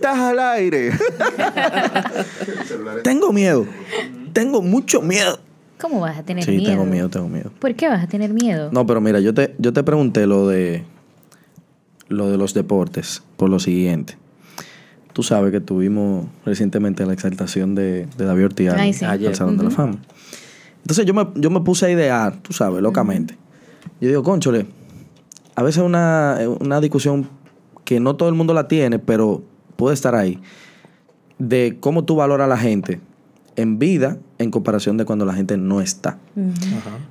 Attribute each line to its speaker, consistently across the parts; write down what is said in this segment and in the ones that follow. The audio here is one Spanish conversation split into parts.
Speaker 1: Estás al aire. tengo miedo. Tengo mucho miedo.
Speaker 2: ¿Cómo vas a tener
Speaker 1: Sí,
Speaker 2: miedo?
Speaker 1: tengo miedo, tengo miedo.
Speaker 2: ¿Por qué vas a tener miedo?
Speaker 1: No, pero mira, yo te, yo te pregunté lo de lo de los deportes por lo siguiente. Tú sabes que tuvimos recientemente la exaltación de, de David Ortiz al,
Speaker 2: Ay, sí.
Speaker 1: al. Salón de la Fama. Entonces yo me, yo me puse a idear, tú sabes, locamente. Yo digo, conchole, a veces una, una discusión que no todo el mundo la tiene, pero puede estar ahí, de cómo tú valoras a la gente en vida en comparación de cuando la gente no está.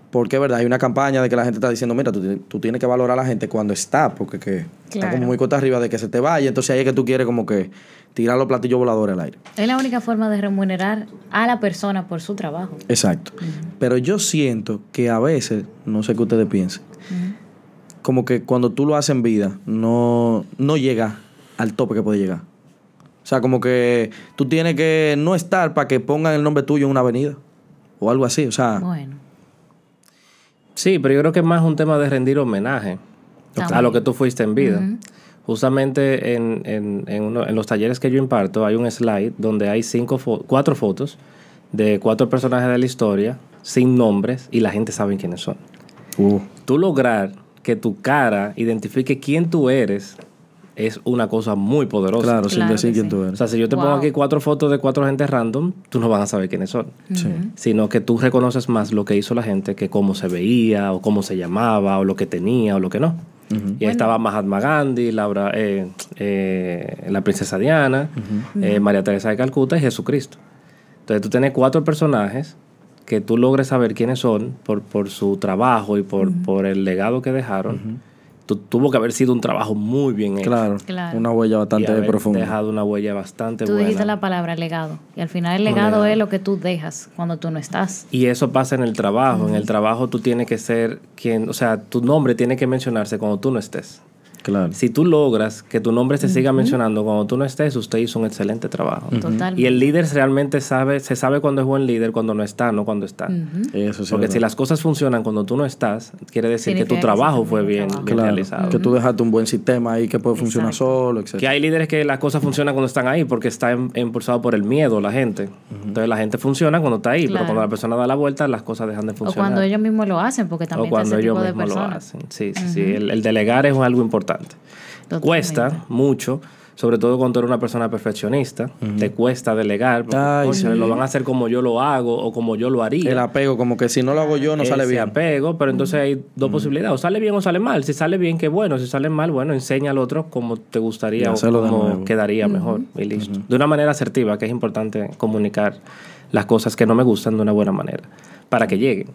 Speaker 1: Porque es verdad, hay una campaña de que la gente está diciendo, mira, tú, tienes- tú tienes que valorar a la gente cuando está, porque que está como muy corta arriba de que se te vaya, entonces ahí es que tú quieres como que tirar los platillos voladores al aire.
Speaker 2: Es la única forma de remunerar a la persona por su trabajo.
Speaker 1: Exacto. Pero yo siento que a veces, no sé qué ustedes piensen, como que cuando tú lo haces en vida, no, no llega al tope que puede llegar. O sea, como que tú tienes que no estar para que pongan el nombre tuyo en una avenida. O algo así. O sea,
Speaker 2: Bueno.
Speaker 3: Sí, pero yo creo que es más un tema de rendir homenaje a lo que tú fuiste en vida. Justamente en, en, en, uno- en los talleres que yo imparto hay un slide donde hay cinco fo- cuatro fotos de cuatro personajes de la historia sin nombres y la gente sabe quiénes son.
Speaker 1: uh,
Speaker 3: Tú lograr que tu cara identifique quién tú eres es una cosa muy poderosa.
Speaker 1: claro, sin
Speaker 2: Claro
Speaker 1: decir
Speaker 2: que
Speaker 1: quién
Speaker 2: sí.
Speaker 1: tú
Speaker 3: O
Speaker 1: eres.
Speaker 3: sea, si yo te pongo aquí cuatro fotos de cuatro gente random, tú no vas a saber quiénes son.
Speaker 1: Sí.
Speaker 3: Sino que tú reconoces más lo que hizo la gente que cómo se veía, o cómo se llamaba, o lo que tenía, o lo que no. Y ahí estaba Mahatma Gandhi, Laura, eh, eh, la princesa Diana, eh, María Teresa de Calcuta y Jesucristo. Entonces tú tienes cuatro personajes que tú logres saber quiénes son por, por su trabajo y por, por el legado que dejaron. Tu- tuvo que haber sido un trabajo muy bien hecho.
Speaker 1: Claro,
Speaker 2: Claro.
Speaker 1: una huella
Speaker 3: y
Speaker 1: bastante
Speaker 3: haber
Speaker 1: profunda.
Speaker 3: dejado una huella bastante
Speaker 2: Tú
Speaker 3: buena.
Speaker 2: dijiste la palabra legado. Y al final el legado es lo que tú dejas cuando tú no estás.
Speaker 3: Y eso pasa en el trabajo. En el trabajo tú tienes que ser quien, o sea, tu nombre tiene que mencionarse cuando tú no estés.
Speaker 1: Claro.
Speaker 3: Si tú logras que tu nombre se siga mencionando cuando tú no estés, usted hizo un excelente trabajo. Y el líder realmente sabe, se sabe cuando es buen líder, cuando no está, no cuando está.
Speaker 1: Eso sí.
Speaker 3: Porque
Speaker 1: es
Speaker 3: si las cosas funcionan cuando tú no estás, quiere decir que tu trabajo fue bien,
Speaker 2: el
Speaker 3: bien
Speaker 1: Claro,
Speaker 3: realizado.
Speaker 1: que tú dejaste un buen sistema ahí que puede funcionar
Speaker 2: Exacto.
Speaker 1: solo, etc.
Speaker 3: Que hay líderes que las cosas funcionan cuando están ahí porque está em- impulsado por el miedo la gente. Entonces la gente funciona cuando está ahí, pero cuando la persona da la vuelta, las cosas dejan de
Speaker 2: O
Speaker 3: funcionar.
Speaker 2: cuando ellos mismos lo hacen, porque también
Speaker 3: o cuando
Speaker 2: está ese
Speaker 3: ellos
Speaker 2: tipo de
Speaker 3: mismos lo hacen. Sí, sí, sí. El, el delegar es algo importante.
Speaker 2: Totalmente.
Speaker 3: Cuesta mucho, sobre todo cuando eres una persona perfeccionista. Te cuesta delegar. Porque,
Speaker 1: Ay,
Speaker 3: "Concha,
Speaker 1: sí.
Speaker 3: Lo van a hacer como yo lo hago o como yo lo haría.
Speaker 1: El apego, como que si no lo hago yo, no sale bien.
Speaker 3: apego, pero entonces hay dos posibilidades. O sale bien o sale mal. Si sale bien, qué bueno. Si sale mal, bueno, enseña al otro cómo te gustaría o cómo quedaría mejor. Y listo. De una manera asertiva, que es importante comunicar las cosas que no me gustan de una buena manera. Para que lleguen.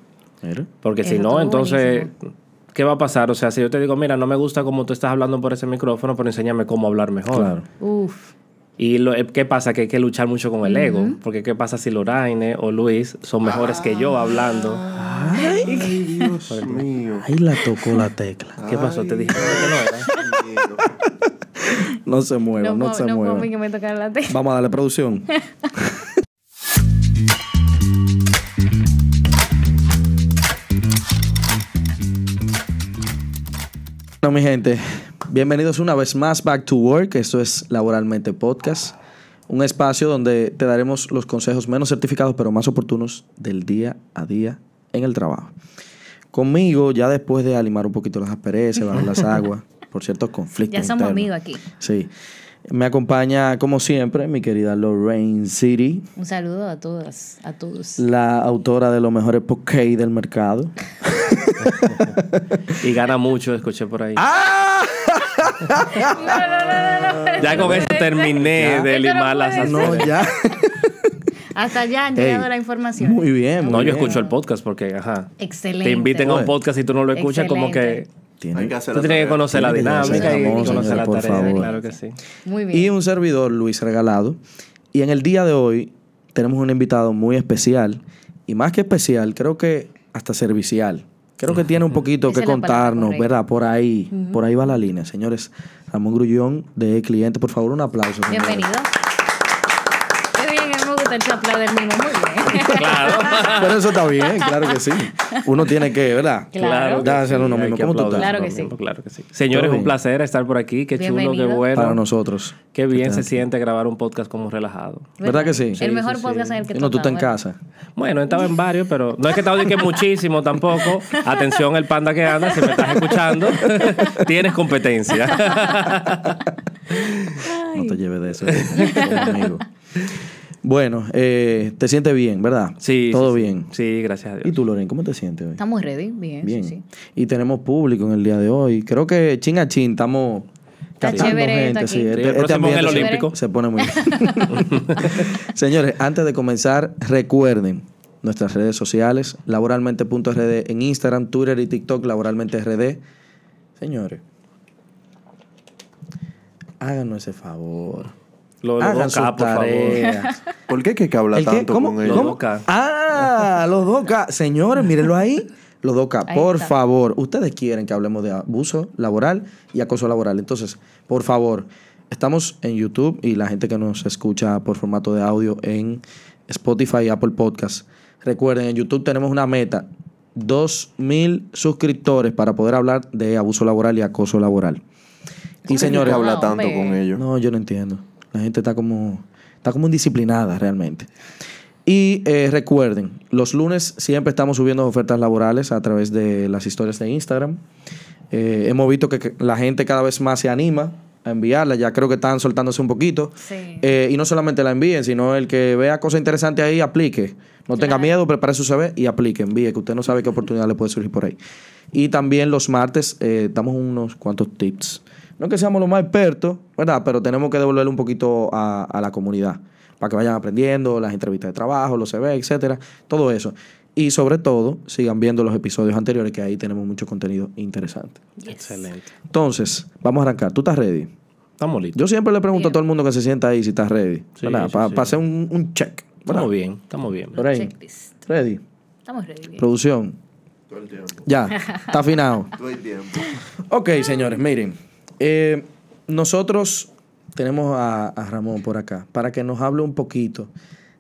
Speaker 3: Porque
Speaker 2: Eso
Speaker 3: si no, entonces,
Speaker 2: buenísimo.
Speaker 3: ¿Qué va a pasar? O sea, si yo te digo, mira, no me gusta cómo tú estás hablando por ese micrófono, pero enséñame cómo hablar mejor.
Speaker 1: Claro.
Speaker 2: Uf.
Speaker 3: Y lo, eh, ¿qué pasa? Que hay que luchar mucho con el ego. Porque ¿qué pasa si Loraine o Luis son mejores que yo hablando?
Speaker 1: Ay,
Speaker 4: Dios mío.
Speaker 1: ahí la tocó la tecla.
Speaker 3: ¿Qué pasó? Te dije que no era.
Speaker 1: No se mueva, no,
Speaker 2: No,
Speaker 1: se
Speaker 2: no
Speaker 1: mueva.
Speaker 2: puedo que me tocara la tecla.
Speaker 1: Vamos a darle producción. Bueno, mi gente, bienvenidos una vez más Back to Work. Esto es Laboralmente Podcast, un espacio donde te daremos los consejos menos certificados pero más oportunos del día a día en el trabajo. Conmigo, ya después de alimar un poquito las asperezas, bajar las aguas, por ciertos conflictos.
Speaker 2: Ya somos
Speaker 1: internos.
Speaker 2: amigos aquí.
Speaker 1: Sí. Me acompaña, como siempre, mi querida Lorraine City,
Speaker 2: Un saludo a todas, a todos.
Speaker 1: la autora de los mejores poké del mercado.
Speaker 3: Y gana mucho, escuché por ahí.
Speaker 1: ¡Ah!
Speaker 3: Ya con eso terminé de
Speaker 2: no
Speaker 3: limar las
Speaker 1: No, ya.
Speaker 2: Hasta allá han llegado la información.
Speaker 1: Muy bien, muy
Speaker 3: No, yo escucho el podcast porque, ajá.
Speaker 2: Excelente.
Speaker 3: Te inviten a un podcast y tú no lo escuchas, como que.
Speaker 1: Tiene-
Speaker 4: Hay que hacer
Speaker 3: tú tienes que conocer la dinámica y conocer la
Speaker 1: señores, por
Speaker 3: tarea.
Speaker 1: favor.
Speaker 3: Claro que sí.
Speaker 2: Muy bien.
Speaker 1: Y un servidor, Luis Regalado. Y en el día de hoy tenemos un invitado muy especial. Y más que especial, creo que hasta servicial. Creo que tiene un poquito
Speaker 2: Esa
Speaker 1: que contarnos. ¿verdad? Por ahí, por ahí va la línea. Señores, Ramón Grullón de Cliente, por favor, un aplauso. señores.
Speaker 2: Bienvenido. Qué bien, a mí me gusta el chaplado del mismo. Muy bien.
Speaker 3: Claro.
Speaker 1: Pero eso está bien, claro que sí. Uno tiene que, ¿verdad?
Speaker 2: Claro.
Speaker 1: Dárselo a uno mismo.
Speaker 3: que
Speaker 1: ¿Cómo tú estás?
Speaker 2: Claro que sí.
Speaker 3: Claro que sí. Señores, un placer estar por aquí. Qué chulo, qué bueno.
Speaker 1: Para nosotros.
Speaker 3: Qué bien se siente grabar un podcast como relajado.
Speaker 1: ¿Verdad que sí?
Speaker 2: El mejor
Speaker 3: sí,
Speaker 2: podcast
Speaker 3: sí.
Speaker 2: en el que
Speaker 1: Y no, tú estás en casa.
Speaker 3: Bueno, he estado en varios, pero no es que he estado de que muchísimo tampoco. Atención, el panda que anda, si me estás escuchando, tienes competencia.
Speaker 1: No te lleves de eso. Amigos. Bueno, eh, te sientes bien, ¿verdad?
Speaker 3: Sí.
Speaker 1: Todo
Speaker 3: sí,
Speaker 1: bien.
Speaker 3: Sí, gracias a
Speaker 1: ¿Y
Speaker 3: Dios.
Speaker 1: tú, Loren, cómo te sientes hoy?
Speaker 2: Estamos ready, bien.
Speaker 1: Bien.
Speaker 2: Sí, sí.
Speaker 1: Y tenemos público en el día de hoy. Creo que chin a chin estamos
Speaker 2: Está chévere
Speaker 1: gente. Sí, este,
Speaker 3: el
Speaker 1: este
Speaker 3: el
Speaker 1: ambiente se-
Speaker 3: Olímpico.
Speaker 1: Se pone muy bien. Señores, antes de comenzar, recuerden nuestras redes sociales, laboralmente.rd en Instagram, Twitter y TikTok, laboralmente RD. Señores, háganos ese favor.
Speaker 3: Lo,
Speaker 1: Hagan
Speaker 3: por favor.
Speaker 4: ¿Por qué que, que habla
Speaker 1: ¿El qué?
Speaker 4: tanto
Speaker 1: ¿Cómo?
Speaker 4: con ellos?
Speaker 1: ¿Cómo?
Speaker 3: Los 2K.
Speaker 1: Ah, los 2K. Señores, mírenlo ahí. Los 2K.
Speaker 2: Ahí
Speaker 1: Por
Speaker 2: está.
Speaker 1: favor, ustedes quieren que hablemos de abuso laboral y acoso laboral. Entonces, por favor, estamos en YouTube y la gente que nos escucha por formato de audio en Spotify y Apple Podcast. Recuerden, en YouTube tenemos una meta. 2.000 suscriptores para poder hablar de abuso laboral y acoso laboral. Y
Speaker 4: ¿Por qué
Speaker 1: señores,
Speaker 4: que habla
Speaker 2: No,
Speaker 4: tanto con ellos?
Speaker 1: no, yo no entiendo. La gente está como, está como indisciplinada realmente. Y eh, recuerden, los lunes siempre estamos subiendo ofertas laborales a través de las historias de Instagram. Eh, hemos visto que, la gente cada vez más se anima a enviarla. Ya creo que están soltándose un poquito.
Speaker 2: Sí.
Speaker 1: Eh, y no solamente la envíen, sino el que vea cosas interesantes ahí, aplique. No tenga miedo, prepare su CV y aplique, envíe, que usted no sabe qué oportunidad le puede surgir por ahí. Y también los martes eh, damos unos cuantos tips. No que seamos los más expertos, ¿verdad? Pero tenemos que devolverle un poquito a, a la comunidad para que vayan aprendiendo, las entrevistas de trabajo, los CV, etcétera, todo eso. Y sobre todo, sigan viendo los episodios anteriores, que ahí tenemos mucho contenido interesante.
Speaker 3: Excelente.
Speaker 1: Entonces, vamos a arrancar. ¿Tú estás ready?
Speaker 3: Estamos listos.
Speaker 1: Yo siempre le pregunto a todo el mundo que se sienta ahí si estás ready.
Speaker 3: Sí,
Speaker 1: ¿verdad?
Speaker 3: sí,
Speaker 1: Para
Speaker 3: sí.
Speaker 1: hacer un, un check. ¿verdad?
Speaker 3: Estamos bien, estamos bien.
Speaker 2: Checklist.
Speaker 1: Ready.
Speaker 2: Estamos ready. bien.
Speaker 1: Producción.
Speaker 4: Todo el tiempo.
Speaker 1: Ya. Está afinado.
Speaker 4: Todo el tiempo.
Speaker 1: Ok, señores, miren. Eh, nosotros tenemos a, a Ramón por acá para que nos hable un poquito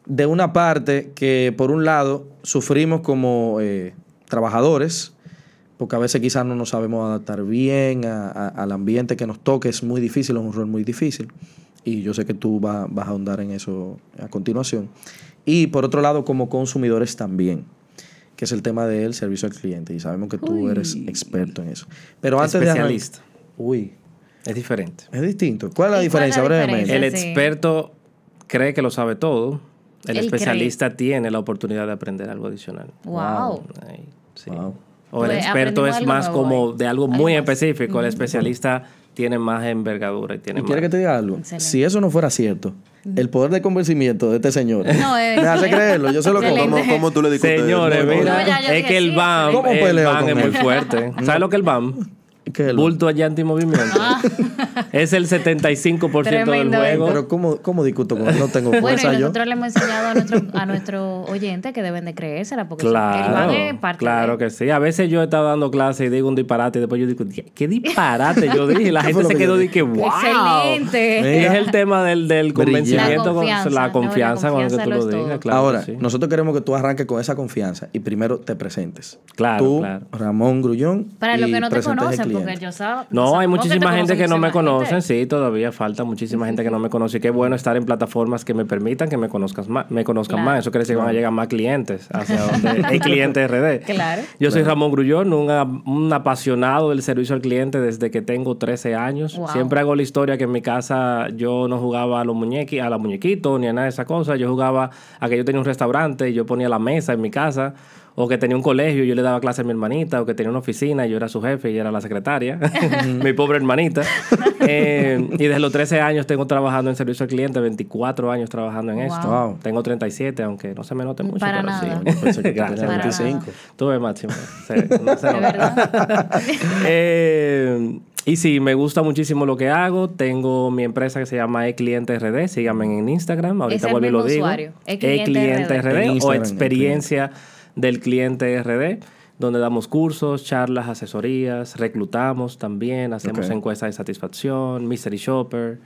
Speaker 1: de una parte que, por un lado, sufrimos como eh, trabajadores, porque a veces quizás no nos sabemos adaptar bien a- a- al ambiente que nos toque, es muy difícil, es un rol muy difícil. Y yo sé que tú va- vas a ahondar en eso a continuación. Y por otro lado, como consumidores también, que es el tema del servicio al cliente. Y sabemos que tú eres experto en eso. Pero antes de arran-
Speaker 3: Especialista.
Speaker 1: Uy,
Speaker 3: Es diferente.
Speaker 1: es distinto. ¿Cuál es la
Speaker 2: ¿Y cuál es
Speaker 1: diferencia? Brevemente.
Speaker 3: El
Speaker 2: sí.
Speaker 3: experto cree que lo sabe todo. El
Speaker 2: Él
Speaker 3: especialista tiene la oportunidad de aprender algo adicional.
Speaker 2: Wow.
Speaker 3: Sí.
Speaker 1: Wow.
Speaker 3: O el
Speaker 2: Pues
Speaker 3: experto es más
Speaker 2: nuevo
Speaker 3: como de algo muy específico. El especialista tiene más envergadura y tiene
Speaker 1: ¿Y
Speaker 3: más.
Speaker 1: quiere que te diga algo?
Speaker 2: Excelente.
Speaker 1: Si eso no fuera cierto, el poder de convencimiento de este señor.
Speaker 2: No, es-
Speaker 1: me hace creerlo. Yo sé lo.
Speaker 4: ¿Cómo, cómo tú le discutes?
Speaker 3: Señores, mira,
Speaker 2: No,
Speaker 3: es que el BAM,
Speaker 1: ¿Cómo
Speaker 3: el BAM es muy fuerte. ¿Sabes lo que es el BAM?
Speaker 1: ¿Qué es lo-
Speaker 3: Bulto allá antimovimiento. Es el 75% del
Speaker 2: Tremendo
Speaker 3: juego.
Speaker 1: Pero ¿cómo, ¿cómo discuto con él? No tengo
Speaker 2: Bueno,
Speaker 1: fuerza
Speaker 2: y
Speaker 1: yo.
Speaker 2: nosotros le hemos enseñado a nuestro, a nuestro oyente que deben de creérsela porque
Speaker 3: Claro,
Speaker 2: es parte
Speaker 3: claro
Speaker 2: de-
Speaker 3: que sí. A veces yo he estado dando clases y digo un disparate y después yo digo, ¿qué disparate yo dije? Y la
Speaker 1: ¿Qué
Speaker 3: gente se
Speaker 1: que
Speaker 3: quedó y que, wow.
Speaker 2: Excelente.
Speaker 1: Mira.
Speaker 3: Es el tema del, del convencimiento,
Speaker 2: La
Speaker 3: con-
Speaker 2: confianza,
Speaker 3: la
Speaker 2: no,
Speaker 3: confianza
Speaker 2: la
Speaker 3: con el que tú
Speaker 2: lo
Speaker 3: lo digas. Claro
Speaker 1: Ahora,
Speaker 3: que sí.
Speaker 1: nosotros queremos que tú arranques con esa confianza y primero te presentes.
Speaker 3: Claro,
Speaker 1: Tú,
Speaker 3: claro.
Speaker 1: Ramón Grullón.
Speaker 2: Para los
Speaker 1: y
Speaker 2: que no te conocen, porque
Speaker 1: cliente.
Speaker 2: yo sab-
Speaker 3: No, hay muchísima
Speaker 2: te
Speaker 3: gente que no me
Speaker 2: gente.
Speaker 3: sí, todavía falta muchísima gente que no me conoce. Y qué bueno estar en plataformas que me permitan que me conozcas más, me conozcan
Speaker 2: Claro.
Speaker 3: más. Eso quiere decir que van a llegar más clientes hacia donde hay clientes RD.
Speaker 2: Claro.
Speaker 3: Yo soy Ramón Grullón, un, un apasionado del servicio al cliente desde que tengo 13 años.
Speaker 2: Wow.
Speaker 3: Siempre hago la historia que en mi casa yo no jugaba a los muñequi, a la muñequitos ni a nada de esas cosas. Yo jugaba a que yo tenía un restaurante y yo ponía la mesa en mi casa. O que tenía un colegio y yo le daba clase a mi hermanita. O que tenía una oficina y yo era su jefe y ella era la secretaria. mi pobre hermanita. Eh, y desde los 13 años tengo trabajando en servicio al cliente, 24 años trabajando en esto.
Speaker 1: Wow.
Speaker 3: Tengo 37, aunque no se me note mucho.
Speaker 2: Para
Speaker 3: pero
Speaker 2: nada.
Speaker 3: sí.
Speaker 1: Yo pensé que tú
Speaker 3: Gracias.
Speaker 1: tenías
Speaker 2: Para
Speaker 1: 25.
Speaker 3: Tuve máximo. No se
Speaker 2: verdad.
Speaker 3: Eh, y sí, me gusta muchísimo lo que hago. Tengo mi empresa que se llama eCliente RD. Síganme en Instagram. Ahorita
Speaker 2: el
Speaker 3: vuelvo y lo digo.
Speaker 2: usuario, eCliente RD.
Speaker 3: RD
Speaker 1: En
Speaker 3: o
Speaker 1: Instagram,
Speaker 3: experiencia del cliente RD, donde damos cursos, charlas, asesorías, reclutamos también, hacemos encuestas de satisfacción, Mystery Shopper.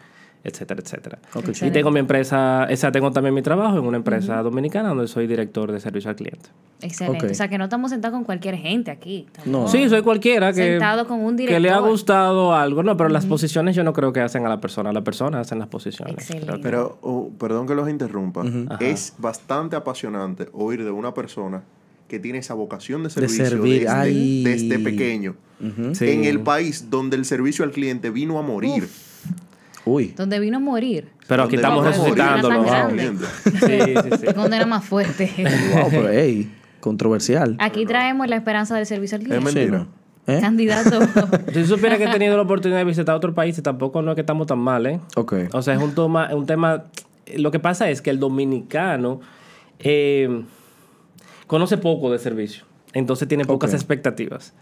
Speaker 3: etcétera, etcétera. Y tengo mi empresa, o sea, tengo también mi trabajo en una empresa dominicana donde soy director de servicio al cliente.
Speaker 2: Excelente. O sea, que no estamos sentados con cualquier gente aquí.
Speaker 1: No.
Speaker 3: Sí, soy cualquiera que,
Speaker 2: Sentado con un
Speaker 3: que le ha
Speaker 2: director.
Speaker 3: gustado algo. No, pero las posiciones yo no creo que hacen a la persona. Las personas hacen las posiciones.
Speaker 2: Excelente.
Speaker 4: Pero, oh, perdón que los interrumpa. Es bastante apasionante oír de una persona que tiene esa vocación de
Speaker 1: De
Speaker 4: servicio
Speaker 1: servir,
Speaker 4: desde,
Speaker 1: ay.
Speaker 4: desde pequeño.
Speaker 3: Sí.
Speaker 4: En el país donde el servicio al cliente vino a morir.
Speaker 1: Uy.
Speaker 2: Donde vino a morir.
Speaker 3: Pero aquí estamos resucitándolo.
Speaker 2: Qué condena más fuerte.
Speaker 1: Wow, pero hey, controversial.
Speaker 2: Aquí traemos la esperanza del servicio al
Speaker 4: Es
Speaker 2: cliente.
Speaker 4: mentira.
Speaker 1: Sí, ¿no? ¿Eh?
Speaker 2: Candidato.
Speaker 3: Si supiera que he tenido la oportunidad de visitar otros países, tampoco no es que estamos tan mal, ¿eh?
Speaker 1: Ok.
Speaker 3: O sea, es un, toma, un tema... Lo que pasa es que el dominicano eh, conoce poco de servicio. Entonces tiene pocas expectativas.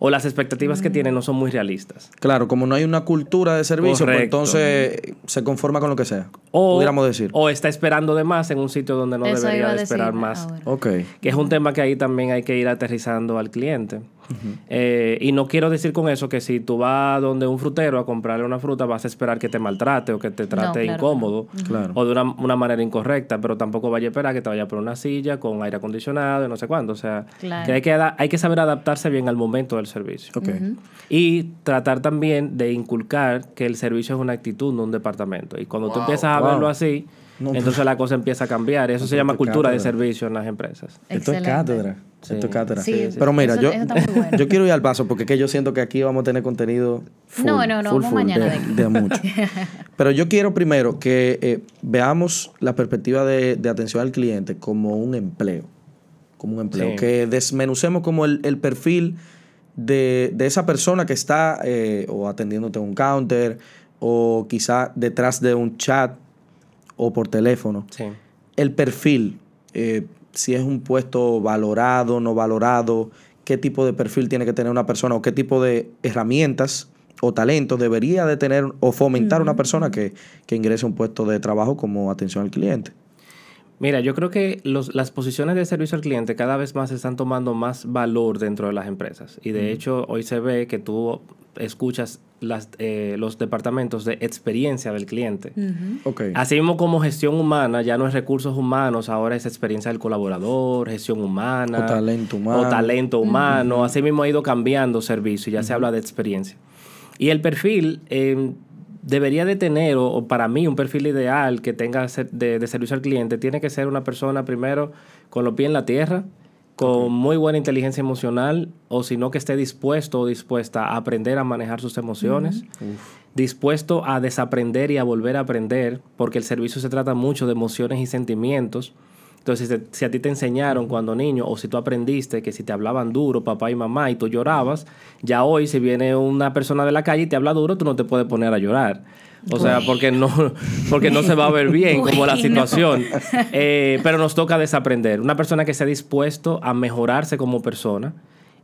Speaker 3: O las expectativas que tiene no son muy realistas.
Speaker 1: Claro, como no hay una cultura de servicio, pues entonces se conforma con lo que sea.
Speaker 3: O,
Speaker 1: pudiéramos decir.
Speaker 3: o está esperando de más en un sitio donde no
Speaker 2: Eso
Speaker 3: debería de esperar más.
Speaker 2: ahora.
Speaker 1: ok.
Speaker 3: Que es un tema que ahí también hay que ir aterrizando al cliente. Eh, y no quiero decir con eso que si tú vas donde un frutero a comprarle una fruta vas a esperar que te maltrate o que te trate
Speaker 2: claro,
Speaker 3: incómodo
Speaker 1: Claro.
Speaker 3: o de una, una manera incorrecta, pero tampoco vaya a esperar que te vaya por una silla con aire acondicionado y no sé cuándo. O sea,
Speaker 2: Claro.
Speaker 3: que hay que, hay que saber adaptarse bien al momento del servicio. Y tratar también de inculcar que el servicio es una actitud, no un departamento. Y cuando tú
Speaker 4: Wow.
Speaker 3: empiezas a
Speaker 1: Wow.
Speaker 3: verlo así,
Speaker 1: No,
Speaker 3: entonces la cosa empieza a cambiar. Eso se llama cultura de servicio en las empresas.
Speaker 1: Esto es cátedra.
Speaker 3: Sí.
Speaker 1: Cátedra.
Speaker 2: Sí, Sí, sí.
Speaker 1: Pero mira,
Speaker 2: eso-
Speaker 1: yo,
Speaker 2: eso bueno.
Speaker 1: yo quiero ir al paso porque es que yo siento que aquí vamos a tener contenido full,
Speaker 2: No, no, no,
Speaker 1: full,
Speaker 2: vamos
Speaker 1: full,
Speaker 2: mañana
Speaker 1: de,
Speaker 2: de aquí.
Speaker 1: de mucho. Pero yo quiero primero que eh, veamos la perspectiva de, de atención al cliente como un empleo. Como un empleo.
Speaker 3: Sí.
Speaker 1: Que desmenucemos como el, el perfil de, de esa persona que está eh, o atendiéndote un counter o quizá detrás de un chat o por teléfono
Speaker 3: Sí.
Speaker 1: el perfil, eh, si es un puesto valorado, no valorado, qué tipo de perfil tiene que tener una persona o qué tipo de herramientas o talentos debería de tener o fomentar una persona que, que ingrese a un puesto de trabajo como atención al cliente.
Speaker 3: Mira, yo creo que los- las posiciones de servicio al cliente cada vez más están tomando más valor dentro de las empresas. Y de hecho, hoy se ve que tú escuchas las, eh, los departamentos de experiencia del cliente.
Speaker 1: Ok.
Speaker 3: Así mismo como gestión humana, ya no es recursos humanos, ahora es experiencia del colaborador, gestión humana.
Speaker 1: O talento humano.
Speaker 3: O talento humano. Así mismo ha ido cambiando servicio, ya se habla de experiencia. Y el perfil eh, debería de tener, o, o para mí un perfil ideal que tenga de servicio al cliente, tiene que ser una persona primero con los pies en la tierra, con muy buena inteligencia emocional, o si no que esté dispuesto o dispuesta a aprender a manejar sus emociones dispuesto a desaprender y a volver a aprender, porque el servicio se trata mucho de emociones y sentimientos. Entonces, si, a ti te enseñaron cuando niño, o si tú aprendiste que si te hablaban duro, papá y mamá, y tú llorabas, ya hoy si viene una persona de la calle y te habla duro, tú no te puedes poner a llorar. O sea, porque no, porque no se va a ver bien como la situación. Eh, pero nos toca desaprender. Una persona que esté dispuesto a mejorarse como persona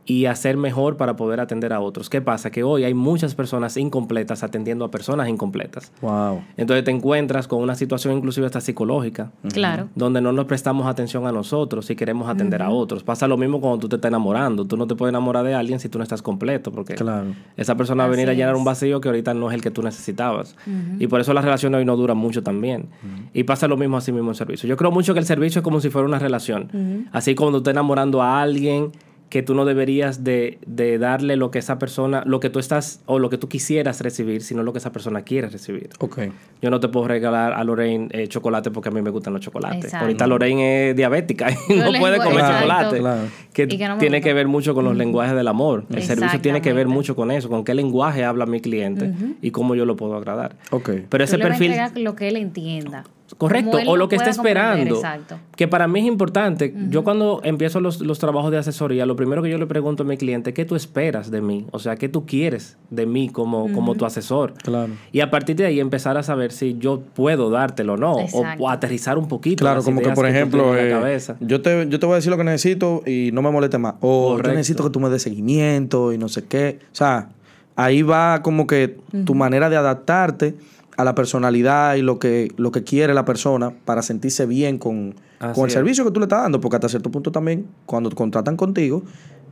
Speaker 3: y a ser mejor para poder atender a otros. ¿Qué pasa? Que hoy hay muchas personas incompletas atendiendo a personas incompletas.
Speaker 1: Wow.
Speaker 3: Entonces te encuentras con una situación inclusive hasta psicológica,
Speaker 2: Claro.
Speaker 3: donde no nos prestamos atención a nosotros y queremos atender a otros. Pasa lo mismo cuando tú te estás enamorando. Tú no te puedes enamorar de alguien si tú no estás completo, porque
Speaker 1: Claro.
Speaker 3: esa persona va a venir a llenar
Speaker 2: es.
Speaker 3: un vacío que ahorita no es el que tú necesitabas. Y por eso las relaciones hoy no duran mucho también. Y pasa lo mismo así mismo en servicio. Yo creo mucho que el servicio es como si fuera una relación. Así como tú estás enamorando a alguien que tú no deberías de, de darle lo que esa persona, lo que tú estás o lo que tú quisieras recibir, sino lo que esa persona quiere recibir.
Speaker 1: Ok.
Speaker 3: Yo no te puedo regalar a Lorraine eh, chocolate porque a mí me gustan los chocolates.
Speaker 2: Exacto.
Speaker 3: Ahorita Lorraine es diabética y no puede comer
Speaker 2: exacto.
Speaker 3: chocolate.
Speaker 1: Claro.
Speaker 3: Que,
Speaker 2: Y que no me
Speaker 3: tiene
Speaker 2: gusta.
Speaker 3: que ver mucho con los lenguajes del amor. El servicio tiene que ver mucho con eso, con qué lenguaje habla mi cliente y cómo yo lo puedo agradar.
Speaker 1: Ok.
Speaker 3: Pero ese
Speaker 2: Tú le vas a
Speaker 3: perfil...
Speaker 2: lo que él entienda.
Speaker 3: Correcto, o lo que
Speaker 2: comprender,
Speaker 3: esperando.
Speaker 2: Exacto.
Speaker 3: Que para mí es importante. Yo cuando empiezo los, los trabajos de asesoría, lo primero que yo le pregunto a mi cliente, ¿qué tú esperas de mí? O sea, ¿qué tú quieres de mí como, como tu asesor?
Speaker 1: Claro.
Speaker 3: Y a partir de ahí empezar a saber si yo puedo dártelo o no. O,
Speaker 2: Exacto.
Speaker 3: o aterrizar un poquito.
Speaker 1: Claro, como que por ejemplo,
Speaker 3: tienes en la
Speaker 1: eh,
Speaker 3: cabeza.
Speaker 1: yo, te, yo te voy a decir lo que necesito y no me moleste más. O
Speaker 3: Correcto.
Speaker 1: yo necesito que tú me des seguimiento y no sé qué. O sea, ahí va como que tu manera de adaptarte a la personalidad y lo que, lo que quiere la persona para sentirse bien con, con el
Speaker 3: es.
Speaker 1: servicio que tú le estás dando. Porque hasta cierto punto también, cuando contratan contigo,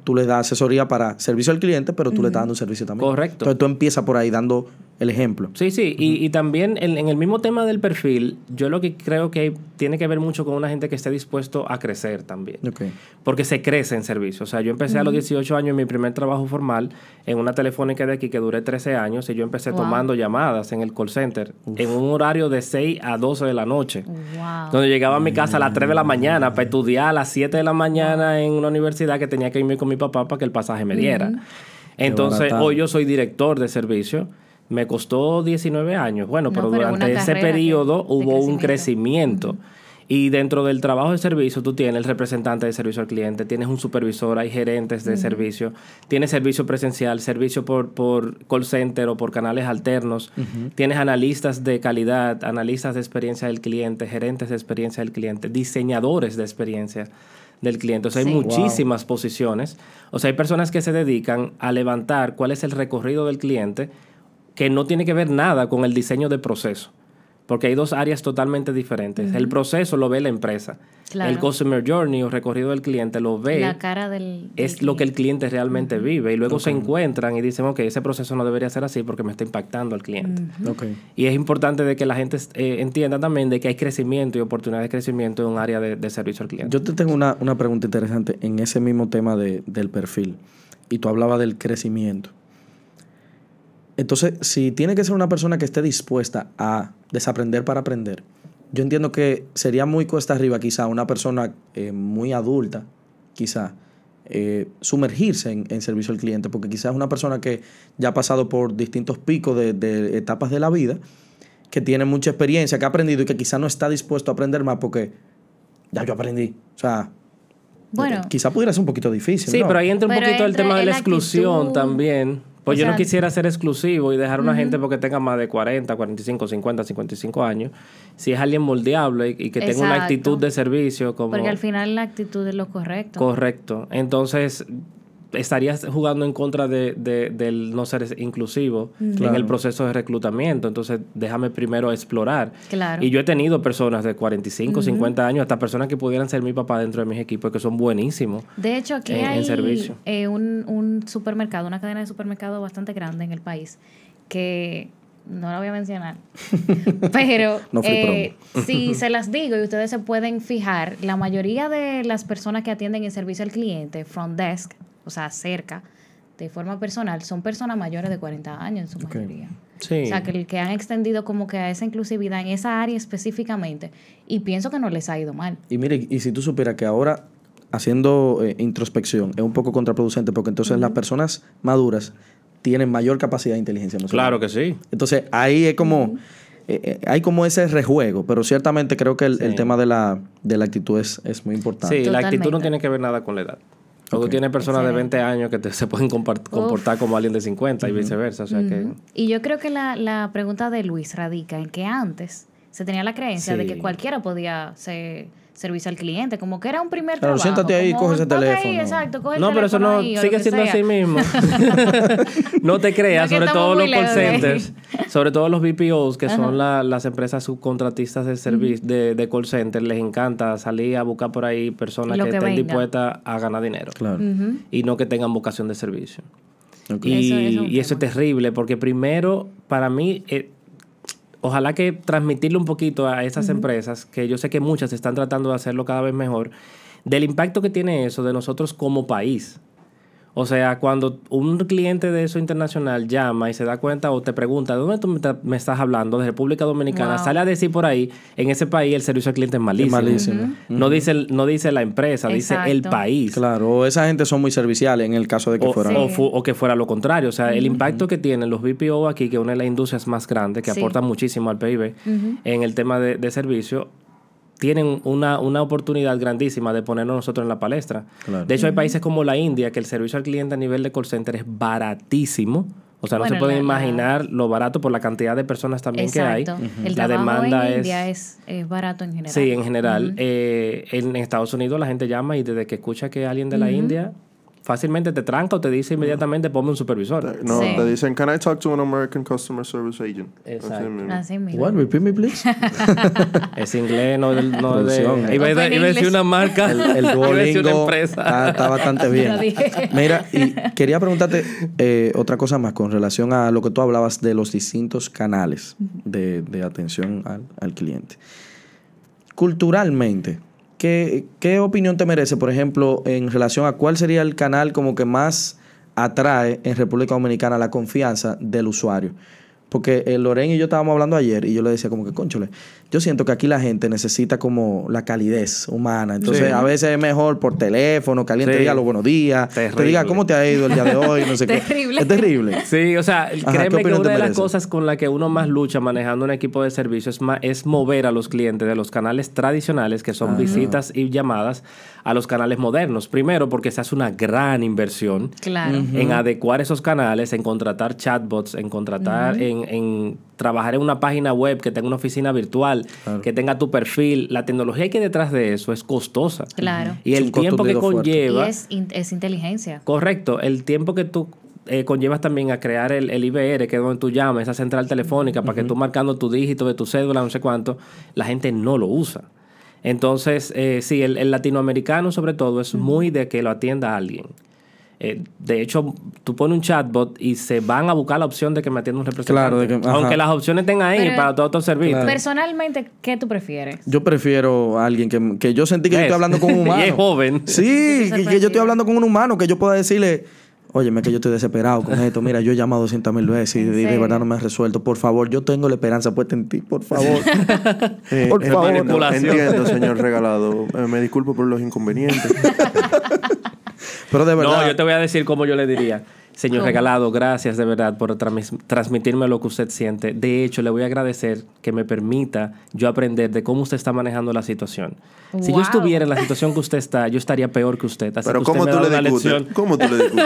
Speaker 1: tú le das asesoría para servicio al cliente, pero tú le estás dando un servicio también.
Speaker 3: Correcto.
Speaker 1: Entonces tú empiezas por ahí dando el ejemplo.
Speaker 3: Sí, sí, y, y también en, en el mismo tema del perfil, yo lo que creo que tiene que ver mucho con una gente que esté dispuesto a crecer también. Porque se crece en servicio. O sea, yo empecé a los 18 años en mi primer trabajo formal en una telefónica de aquí que duré 13 años y yo empecé
Speaker 2: Wow.
Speaker 3: tomando llamadas en el call center en un horario de 6 a 12 de la noche.
Speaker 2: Wow.
Speaker 3: Donde llegaba a mi casa a las 3 de la mañana para estudiar a las 7 de la mañana en una universidad que tenía que irme con mi papá para que el pasaje me diera. Entonces, hoy yo soy director de servicio. Me costó 19 años. Bueno,
Speaker 2: No,
Speaker 3: pero
Speaker 2: pero
Speaker 3: durante ese
Speaker 2: que-
Speaker 3: periodo hubo un
Speaker 2: crecimiento.
Speaker 3: Y dentro del trabajo de servicio, tú tienes el representante de servicio al cliente, tienes un supervisor, hay gerentes de servicio, tienes servicio presencial, servicio por, por call center o por canales alternos, tienes analistas de calidad, analistas de experiencia del cliente, gerentes de experiencia del cliente, diseñadores de experiencia del cliente. O sea, hay muchísimas posiciones. O sea, hay personas que se dedican a levantar cuál es el recorrido del cliente que no tiene que ver nada con el diseño de proceso. Porque hay dos áreas totalmente diferentes. El proceso lo ve la empresa.
Speaker 2: Claro.
Speaker 3: El customer journey o recorrido del cliente lo ve.
Speaker 2: La cara del. del
Speaker 3: es lo que el
Speaker 2: cliente.
Speaker 3: realmente vive. Y luego se encuentran y dicen, ok, ese proceso no debería ser así porque me está impactando al cliente.
Speaker 1: Ok.
Speaker 3: Y es importante de que la gente eh, entienda también de que hay crecimiento y oportunidad de crecimiento en un área de, de servicio al cliente.
Speaker 1: Yo te tengo una, una pregunta interesante en ese mismo tema de- del perfil. Y tú hablabas del crecimiento. Entonces, si tiene que ser una persona que esté dispuesta a desaprender para aprender, yo entiendo que sería muy cuesta arriba quizá una persona eh, muy adulta, quizá, eh, sumergirse en, en servicio al cliente, porque quizás es una persona que ya ha pasado por distintos picos de, de etapas de la vida, que tiene mucha experiencia, que ha aprendido y que quizá no está dispuesto a aprender más porque ya yo aprendí. O sea,
Speaker 2: Bueno.
Speaker 1: quizá pudiera ser un poquito difícil.
Speaker 3: Sí,
Speaker 1: ¿no?
Speaker 3: pero ahí entra un
Speaker 2: Pero
Speaker 3: poquito el tema de la
Speaker 2: la
Speaker 3: exclusión
Speaker 2: actitud.
Speaker 3: también. Pues
Speaker 2: O
Speaker 3: yo no quisiera ser exclusivo y dejar a una gente porque tenga más de 40, 45, 50, 55 años. Si es alguien moldeable y, y que tenga una actitud de servicio como...
Speaker 2: Porque al final la actitud es lo correcto.
Speaker 3: Correcto. Entonces, estarías jugando en contra de, de- del no ser inclusivo en el proceso de reclutamiento. Entonces, déjame primero explorar.
Speaker 2: Claro.
Speaker 3: Y yo he tenido personas de 45, 50 años, hasta personas que pudieran ser mi papá dentro de mis equipos, que son buenísimos.
Speaker 2: De hecho, aquí
Speaker 3: en- en
Speaker 2: hay
Speaker 3: servicio.
Speaker 2: eh, un, un supermercado, una cadena de supermercado bastante grande en el país, que no la voy a mencionar, pero
Speaker 1: No free
Speaker 2: eh, si se las digo y ustedes se pueden fijar, la mayoría de las personas que atienden en servicio al cliente, front desk, o sea, cerca, de forma personal, son personas mayores de 40 años en su mayoría.
Speaker 3: Sí.
Speaker 2: O sea, que, que han extendido como que a esa inclusividad en esa área específicamente y pienso que no les ha ido mal.
Speaker 1: Y mire, y si tú supieras que ahora haciendo eh, introspección es un poco contraproducente porque entonces las personas maduras tienen mayor capacidad de inteligencia emocional.
Speaker 3: Claro que sí.
Speaker 1: Entonces ahí es como, eh, eh, hay como ese rejuego, pero ciertamente creo que el, tema de la, de la actitud es, es muy importante.
Speaker 3: Sí, la actitud no tiene que ver nada con la edad. O
Speaker 1: Ok.
Speaker 3: tú tienes personas
Speaker 2: Excelente.
Speaker 3: de 20 años que te- se pueden comportar como alguien de 50 y viceversa. O sea que...
Speaker 2: Y yo creo que la, la pregunta de Luis radica en que antes se tenía la creencia de que cualquiera podía ser servicio al cliente, como que era un primer
Speaker 1: Claro,
Speaker 2: trabajo.
Speaker 1: siéntate ahí y coge ese
Speaker 2: ponte ahí,
Speaker 1: teléfono.
Speaker 2: exacto, coge el
Speaker 3: No, pero eso
Speaker 2: teléfono
Speaker 3: no
Speaker 2: ahí
Speaker 3: sigue siendo
Speaker 2: sea.
Speaker 3: así mismo. no te creas,
Speaker 2: No
Speaker 3: sobre todo los call centers, sobre todo los BPOs, que son la- las empresas subcontratistas de servicio de, de call center, les encanta salir a buscar por ahí personas que,
Speaker 2: que
Speaker 3: estén
Speaker 2: venga.
Speaker 3: dispuestas a ganar dinero
Speaker 1: Claro.
Speaker 3: Y no que tengan vocación de servicio. Y
Speaker 2: Eso-
Speaker 3: eso,
Speaker 2: eso es un
Speaker 3: y eso es
Speaker 2: tema.
Speaker 3: terrible porque primero, para mí, eh, ojalá que transmitirle un poquito a esas empresas, que yo sé que muchas están tratando de hacerlo cada vez mejor, del impacto que tiene eso de nosotros como país. O sea, cuando un cliente de eso internacional llama y se da cuenta o te pregunta, ¿de dónde tú me, estás hablando? De República Dominicana.
Speaker 2: Wow.
Speaker 3: Sale a decir por ahí, en ese país el servicio al cliente es malísimo.
Speaker 1: malísimo.
Speaker 3: No, dice, no dice la empresa, dice el país.
Speaker 1: Claro, o esa gente son muy serviciales en el caso de que
Speaker 3: O,
Speaker 1: fueran...
Speaker 3: o fu- o que fuera lo contrario. O sea, el impacto que tienen los BPO aquí, que es una de las industrias más grandes, que
Speaker 2: Sí.
Speaker 3: aportan muchísimo al PIB en el tema de, de servicio, tienen una, una oportunidad grandísima de ponernos nosotros en la palestra.
Speaker 1: Claro.
Speaker 3: De hecho, hay países como la India, que el servicio al cliente a nivel de call center es baratísimo. O sea, no
Speaker 2: Bueno,
Speaker 3: se pueden
Speaker 2: la- la-
Speaker 3: imaginar lo barato por la cantidad de personas también que hay.
Speaker 2: El
Speaker 3: La demanda
Speaker 2: en
Speaker 3: es...
Speaker 2: India es, es barato en general.
Speaker 3: Sí, en general. Eh, en Estados Unidos la gente llama y desde que escucha que alguien de la India, fácilmente te tranca o te dice inmediatamente ponme un supervisor.
Speaker 4: No,
Speaker 2: Sí.
Speaker 4: te dicen, can I talk to an American customer service agent?
Speaker 3: Exacto.
Speaker 4: Así mismo.
Speaker 2: Así mismo.
Speaker 1: What? Repeat me, please.
Speaker 3: Es inglés, no, del- no de...
Speaker 1: Producción.
Speaker 3: Iba, a-
Speaker 2: Open
Speaker 3: iba a decir
Speaker 2: English.
Speaker 3: una marca.
Speaker 1: El, el
Speaker 3: iba a decir una
Speaker 1: Duolingo
Speaker 3: empresa.
Speaker 1: está, está bastante bien.
Speaker 2: Lo dije.
Speaker 1: Mira, y quería preguntarte eh, otra cosa más con relación a lo que tú hablabas de los distintos canales de, de atención al, al cliente. Culturalmente, ¿qué, ¿qué opinión te merece, por ejemplo, en relación a cuál sería el canal como que más atrae en República Dominicana la confianza del usuario? Porque eh, Loren y yo estábamos hablando ayer y yo le decía como que, conchole, yo siento que aquí la gente necesita como la calidez humana. Entonces,
Speaker 3: Sí.
Speaker 1: a veces es mejor por teléfono, que alguien te diga los buenos días, te diga cómo te ha ido el día de hoy, no sé qué.
Speaker 2: Terrible.
Speaker 1: Es terrible.
Speaker 3: Sí, o sea,
Speaker 1: ¿qué
Speaker 3: créeme que una de las cosas con la que uno más lucha manejando un equipo de servicio es, mover a los clientes de los canales tradicionales, que son visitas y llamadas, a los canales modernos. Primero, porque se hace una gran inversión
Speaker 2: Claro.
Speaker 3: en adecuar esos canales, en contratar chatbots, en contratar, en, en trabajar en una página web que tenga una oficina virtual, que tenga tu perfil. La tecnología que hay detrás de eso es costosa.
Speaker 2: Claro.
Speaker 3: Y
Speaker 1: Es
Speaker 3: el tiempo que.
Speaker 2: Y
Speaker 3: conlleva...
Speaker 2: es, in- es inteligencia.
Speaker 3: Correcto, el tiempo que tú eh, conllevas también a crear el, el IBR, que es donde tú llamas, esa central telefónica, para que tú marcando tu dígito de tu cédula, no sé cuánto, la gente no lo usa. Entonces, eh, sí, el, el latinoamericano sobre todo es muy de que lo atienda alguien. Eh, de hecho, tú pones un chatbot y se van a buscar la opción de que me atienda un representante.
Speaker 1: Claro, de que- ajá.
Speaker 3: Aunque las opciones estén ahí
Speaker 2: Pero-
Speaker 3: para todos tus servicios.
Speaker 2: Personalmente, ¿qué tú prefieres?
Speaker 1: Yo prefiero a alguien que, que yo sentí que yo estoy hablando con un humano.
Speaker 3: Y es joven.
Speaker 1: Sí, que, yo estoy hablando con un humano, que yo pueda decirle, óyeme, que yo estoy desesperado con esto. Mira, yo he llamado 200 mil veces y,
Speaker 2: ¿En
Speaker 1: y de verdad no me has resuelto. Por favor, yo tengo la esperanza puesta en ti, por favor.
Speaker 4: Eh,
Speaker 1: por favor.
Speaker 4: entiendo, señor regalado. Eh, me disculpo por los inconvenientes.
Speaker 1: Pero de verdad.
Speaker 3: No, yo te voy a decir cómo yo le diría. Señor
Speaker 2: ¿Cómo?
Speaker 3: regalado, gracias de verdad por transmitirme lo que usted siente. De hecho, le voy a agradecer que me permita yo aprender de cómo usted está manejando la situación. Si yo estuviera en la situación que usted está, yo estaría peor que usted. Así
Speaker 4: Pero
Speaker 3: que usted
Speaker 4: ¿cómo
Speaker 3: me
Speaker 4: tú
Speaker 3: da
Speaker 4: le
Speaker 3: una
Speaker 4: discutes?
Speaker 3: lección.
Speaker 4: ¿Cómo tú le discutes?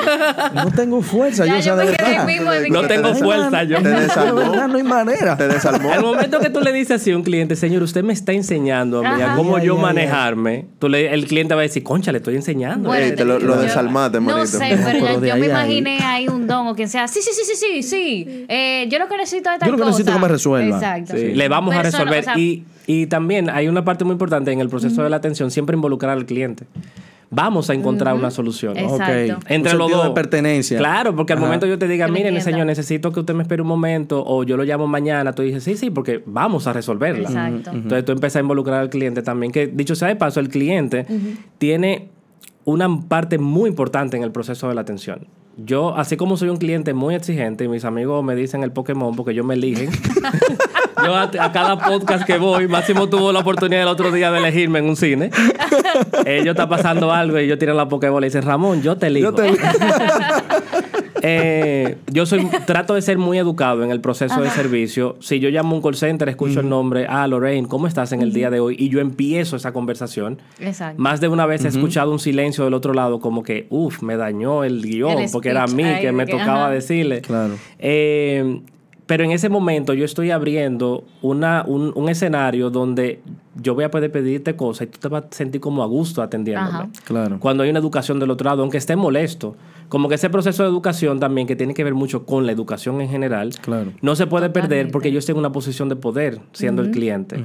Speaker 1: No tengo fuerza,
Speaker 2: Ya,
Speaker 1: yo, o sea,
Speaker 2: yo me quedé mismo
Speaker 3: No
Speaker 2: que-
Speaker 3: tengo fuerza yo.
Speaker 4: Te
Speaker 1: De
Speaker 4: desarmó.
Speaker 1: verdad, no hay manera.
Speaker 4: Te desarmó.
Speaker 3: Al momento que tú le dices así a un cliente, señor, usted me está enseñando a mí a cómo
Speaker 1: Ay,
Speaker 3: yo
Speaker 1: ay,
Speaker 3: manejarme, tú le- el cliente va a decir, concha, le estoy enseñando.
Speaker 2: Bueno,
Speaker 4: Ey, te lo- desalmaste,
Speaker 2: No
Speaker 4: manito.
Speaker 2: sé, pero, yo me
Speaker 1: a
Speaker 2: imaginé ahí un don o quien sea. Sí, sí, sí, sí, sí, sí. Eh, yo lo que necesito es tal
Speaker 1: Yo lo que necesito es que me resuelva.
Speaker 2: Exacto.
Speaker 3: Sí, Le vamos a resolver.
Speaker 2: o sea,
Speaker 3: y, y también hay una parte muy importante en el proceso de la atención, siempre involucrar al cliente. Vamos a encontrar una solución. Entre
Speaker 1: Un
Speaker 3: los dos.
Speaker 1: de pertenencia.
Speaker 3: Claro, porque al
Speaker 1: Ajá.
Speaker 3: momento yo te diga, miren, señor, necesito que usted me espere un momento o yo lo llamo mañana, tú dices, sí, sí, porque vamos a resolverla.
Speaker 2: Exacto.
Speaker 3: Entonces tú empiezas a involucrar al cliente también, que dicho sea de paso, el cliente tiene una parte muy importante en el proceso de la atención. Yo, así como soy un cliente muy exigente y mis amigos me dicen el Pokémon porque ellos me eligen, yo a, a cada podcast que voy, Máximo tuvo la oportunidad el otro día de elegirme en un cine. Ellos está pasando algo y yo tiran la Pokébola y dicen, Ramón, yo te elijo.
Speaker 1: Yo te-
Speaker 3: Eh, yo soy trato de ser muy educado en el proceso de servicio. Si yo llamo a un call center, escucho el nombre, ah, Lorraine, ¿cómo estás en el día de hoy? Y yo empiezo esa conversación.
Speaker 2: Exacto.
Speaker 3: Más de una vez he escuchado un silencio del otro lado, como que, uff, me dañó el guion,
Speaker 2: El
Speaker 3: porque era a mí que me
Speaker 2: que,
Speaker 3: tocaba
Speaker 2: ajá.
Speaker 3: decirle.
Speaker 1: Claro.
Speaker 3: Eh, pero en ese momento yo estoy abriendo una, un, un escenario donde yo voy a poder pedirte cosas y tú te vas a sentir como a gusto atendiéndome.
Speaker 2: Ajá.
Speaker 1: Claro.
Speaker 3: Cuando hay una educación del otro lado, aunque esté molesto. Como que ese proceso de educación también, que tiene que ver mucho con la educación en general,
Speaker 1: Claro.
Speaker 3: no se puede perder porque yo estoy en una posición de poder siendo el cliente.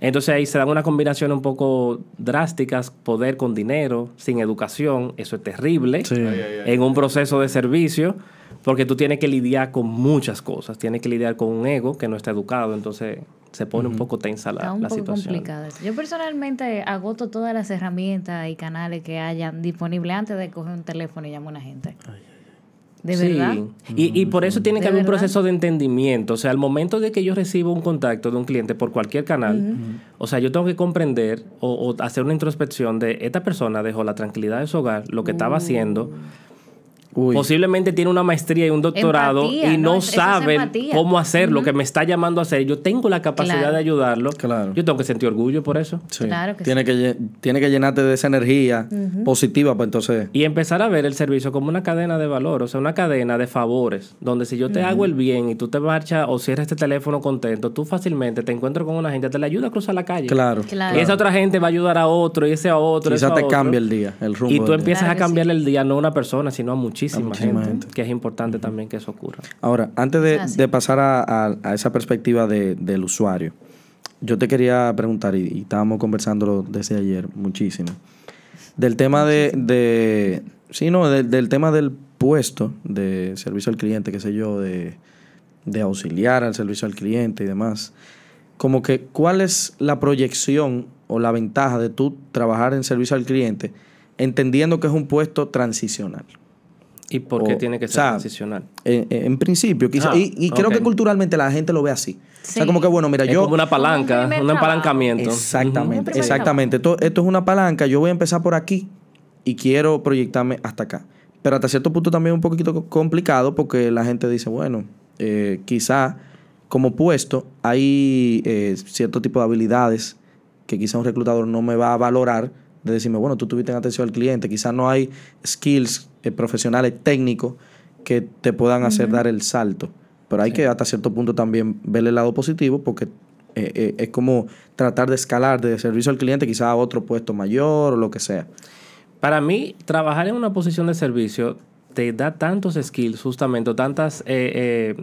Speaker 3: Entonces ahí se dan una combinación un poco drásticas, poder con dinero, sin educación, eso es terrible
Speaker 1: Sí.
Speaker 3: en un proceso de servicio, porque tú tienes que lidiar con muchas cosas, tienes que lidiar con un ego que no está educado, entonces se pone un poco tensa la,
Speaker 2: Está un
Speaker 3: la
Speaker 2: poco
Speaker 3: situación.
Speaker 2: complicado. eso. Yo personalmente agoto todas las herramientas y canales que hayan disponibles antes de coger un teléfono y llamar a una gente. De
Speaker 3: Sí.
Speaker 2: verdad.
Speaker 3: Y, y por eso tiene que
Speaker 2: ¿De
Speaker 3: haber un proceso de entendimiento. O sea, al momento de que yo recibo un contacto de un cliente por cualquier canal, o sea, yo tengo que comprender o, o hacer una introspección de esta persona dejó la tranquilidad de su hogar, lo que estaba haciendo,
Speaker 1: Uy.
Speaker 3: Posiblemente tiene una maestría y un doctorado
Speaker 2: Empatía,
Speaker 3: y
Speaker 2: ¿no?
Speaker 3: no
Speaker 2: Eso es
Speaker 3: sabe cómo hacer lo que me está llamando a hacer. Yo tengo la capacidad
Speaker 2: Claro.
Speaker 3: de ayudarlo.
Speaker 1: Claro.
Speaker 3: Yo tengo que sentir orgullo por eso.
Speaker 1: Sí.
Speaker 2: Claro que
Speaker 1: tiene, que, tiene que llenarte de esa energía positiva, pues entonces...
Speaker 3: Y empezar a ver el servicio como una cadena de valor, o sea, una cadena de favores, donde si yo te hago el bien y tú te marchas o cierras este teléfono contento, tú fácilmente te encuentras con una gente, te le ayuda a cruzar la calle.
Speaker 1: Claro.
Speaker 2: Claro.
Speaker 3: Y esa otra gente va a ayudar a otro, y ese a otro.
Speaker 1: Quizá
Speaker 3: ese a
Speaker 1: te
Speaker 3: otro.
Speaker 1: cambia el día, el rumbo
Speaker 3: Y tú empiezas
Speaker 2: Claro
Speaker 3: a cambiarle el día no a una persona, sino a muchísima,
Speaker 1: A muchísima
Speaker 3: gente,
Speaker 1: gente.
Speaker 3: Que es importante también que eso ocurra.
Speaker 1: Ahora, antes de,
Speaker 2: Ah, sí.
Speaker 1: de pasar a, a- a esa perspectiva de- del usuario, yo te quería preguntar, y, y estábamos conversando desde ayer muchísimo, del tema de, de sí, no, del, del tema del puesto de servicio al cliente, qué sé yo, de, de auxiliar al servicio al cliente y demás. Como que, ¿cuál es la proyección o la ventaja de tú trabajar en servicio al cliente, entendiendo que es un puesto transicional?
Speaker 3: ¿Y por qué
Speaker 1: O-
Speaker 3: tiene que
Speaker 1: o
Speaker 3: ser
Speaker 1: sea,
Speaker 3: transicional?
Speaker 1: En, en principio, quizá,
Speaker 3: Ah,
Speaker 1: y, y creo que culturalmente la gente lo ve así. O sea, como que bueno, mira,
Speaker 3: Es
Speaker 1: yo.
Speaker 3: como una palanca, un
Speaker 2: trabajo.
Speaker 3: apalancamiento.
Speaker 2: Un
Speaker 1: Exactamente, exactamente. Esto, esto es una palanca, yo voy a empezar por aquí y quiero proyectarme hasta acá. Pero hasta cierto punto también es un poquito co- complicado porque la gente dice, bueno, eh, quizá como puesto hay eh, cierto tipo de habilidades que quizá un reclutador no me va a valorar de decirme, bueno, tú tuviste en atención al cliente, quizá no hay skills eh, profesionales técnicos que te puedan hacer dar el salto. Pero hay que hasta cierto punto también ver el lado positivo porque eh, eh, es como tratar de escalar de servicio al cliente quizá a otro puesto mayor o lo que sea.
Speaker 3: Para mí, trabajar en una posición de servicio te da tantos skills, justamente, tantas eh,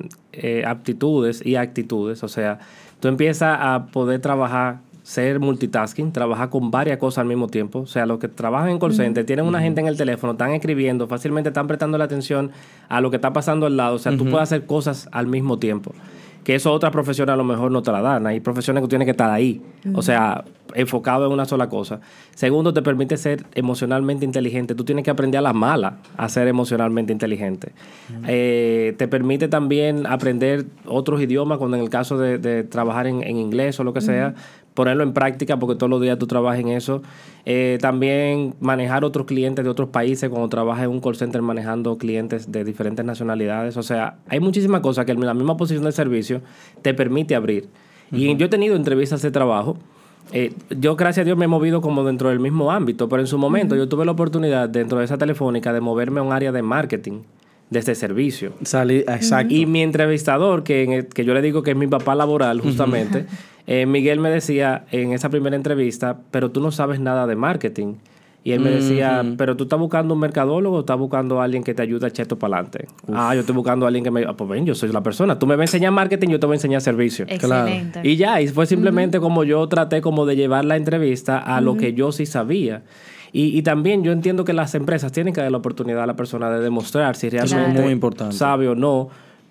Speaker 3: aptitudes y actitudes. O sea, tú empiezas a poder trabajar, ser multitasking, trabajar con varias cosas al mismo tiempo. O sea, los que trabajan en call center tienen una gente en el teléfono, están escribiendo, fácilmente están prestando la atención a lo que está pasando al lado. O sea, tú puedes hacer cosas al mismo tiempo. Que eso otras profesiones a lo mejor no te la dan. Hay profesiones que tú tienes que estar ahí. O sea, enfocado en una sola cosa. Segundo, te permite ser emocionalmente inteligente. Tú tienes que aprender a la mala a ser emocionalmente inteligente. Eh, te permite también aprender otros idiomas, cuando en el caso de, de trabajar en, en inglés o lo que sea, ponerlo en práctica porque todos los días tú trabajas en eso. Eh, también manejar otros clientes de otros países cuando trabajas en un call center manejando clientes de diferentes nacionalidades. O sea, hay muchísimas cosas que la misma posición de servicio te permite abrir. Y yo he tenido entrevistas de trabajo. eh, yo, gracias a Dios, me he movido como dentro del mismo ámbito, pero en su momento yo tuve la oportunidad dentro de esa telefónica de moverme a un área de marketing desde servicio.
Speaker 1: Salí, exacto.
Speaker 3: Y mi entrevistador, que, en el- que yo le digo que es mi papá laboral, justamente, eh, Miguel me decía en esa primera entrevista, pero tú no sabes nada de marketing. Y él me decía, pero tú estás buscando un mercadólogo o estás buscando a alguien que te ayude a echar esto para adelante. Ah, yo estoy buscando a alguien que me... Ah, pues ven, yo soy la persona. Tú me vas a enseñar marketing, yo te voy a enseñar servicio.
Speaker 2: Excelente.
Speaker 3: Y ya, y fue simplemente como yo traté como de llevar la entrevista a lo que yo sí sabía. Y, y también yo entiendo que las empresas tienen que dar la oportunidad a la persona de demostrar si
Speaker 1: es
Speaker 3: realmente
Speaker 1: muy importante.
Speaker 3: sabe o no.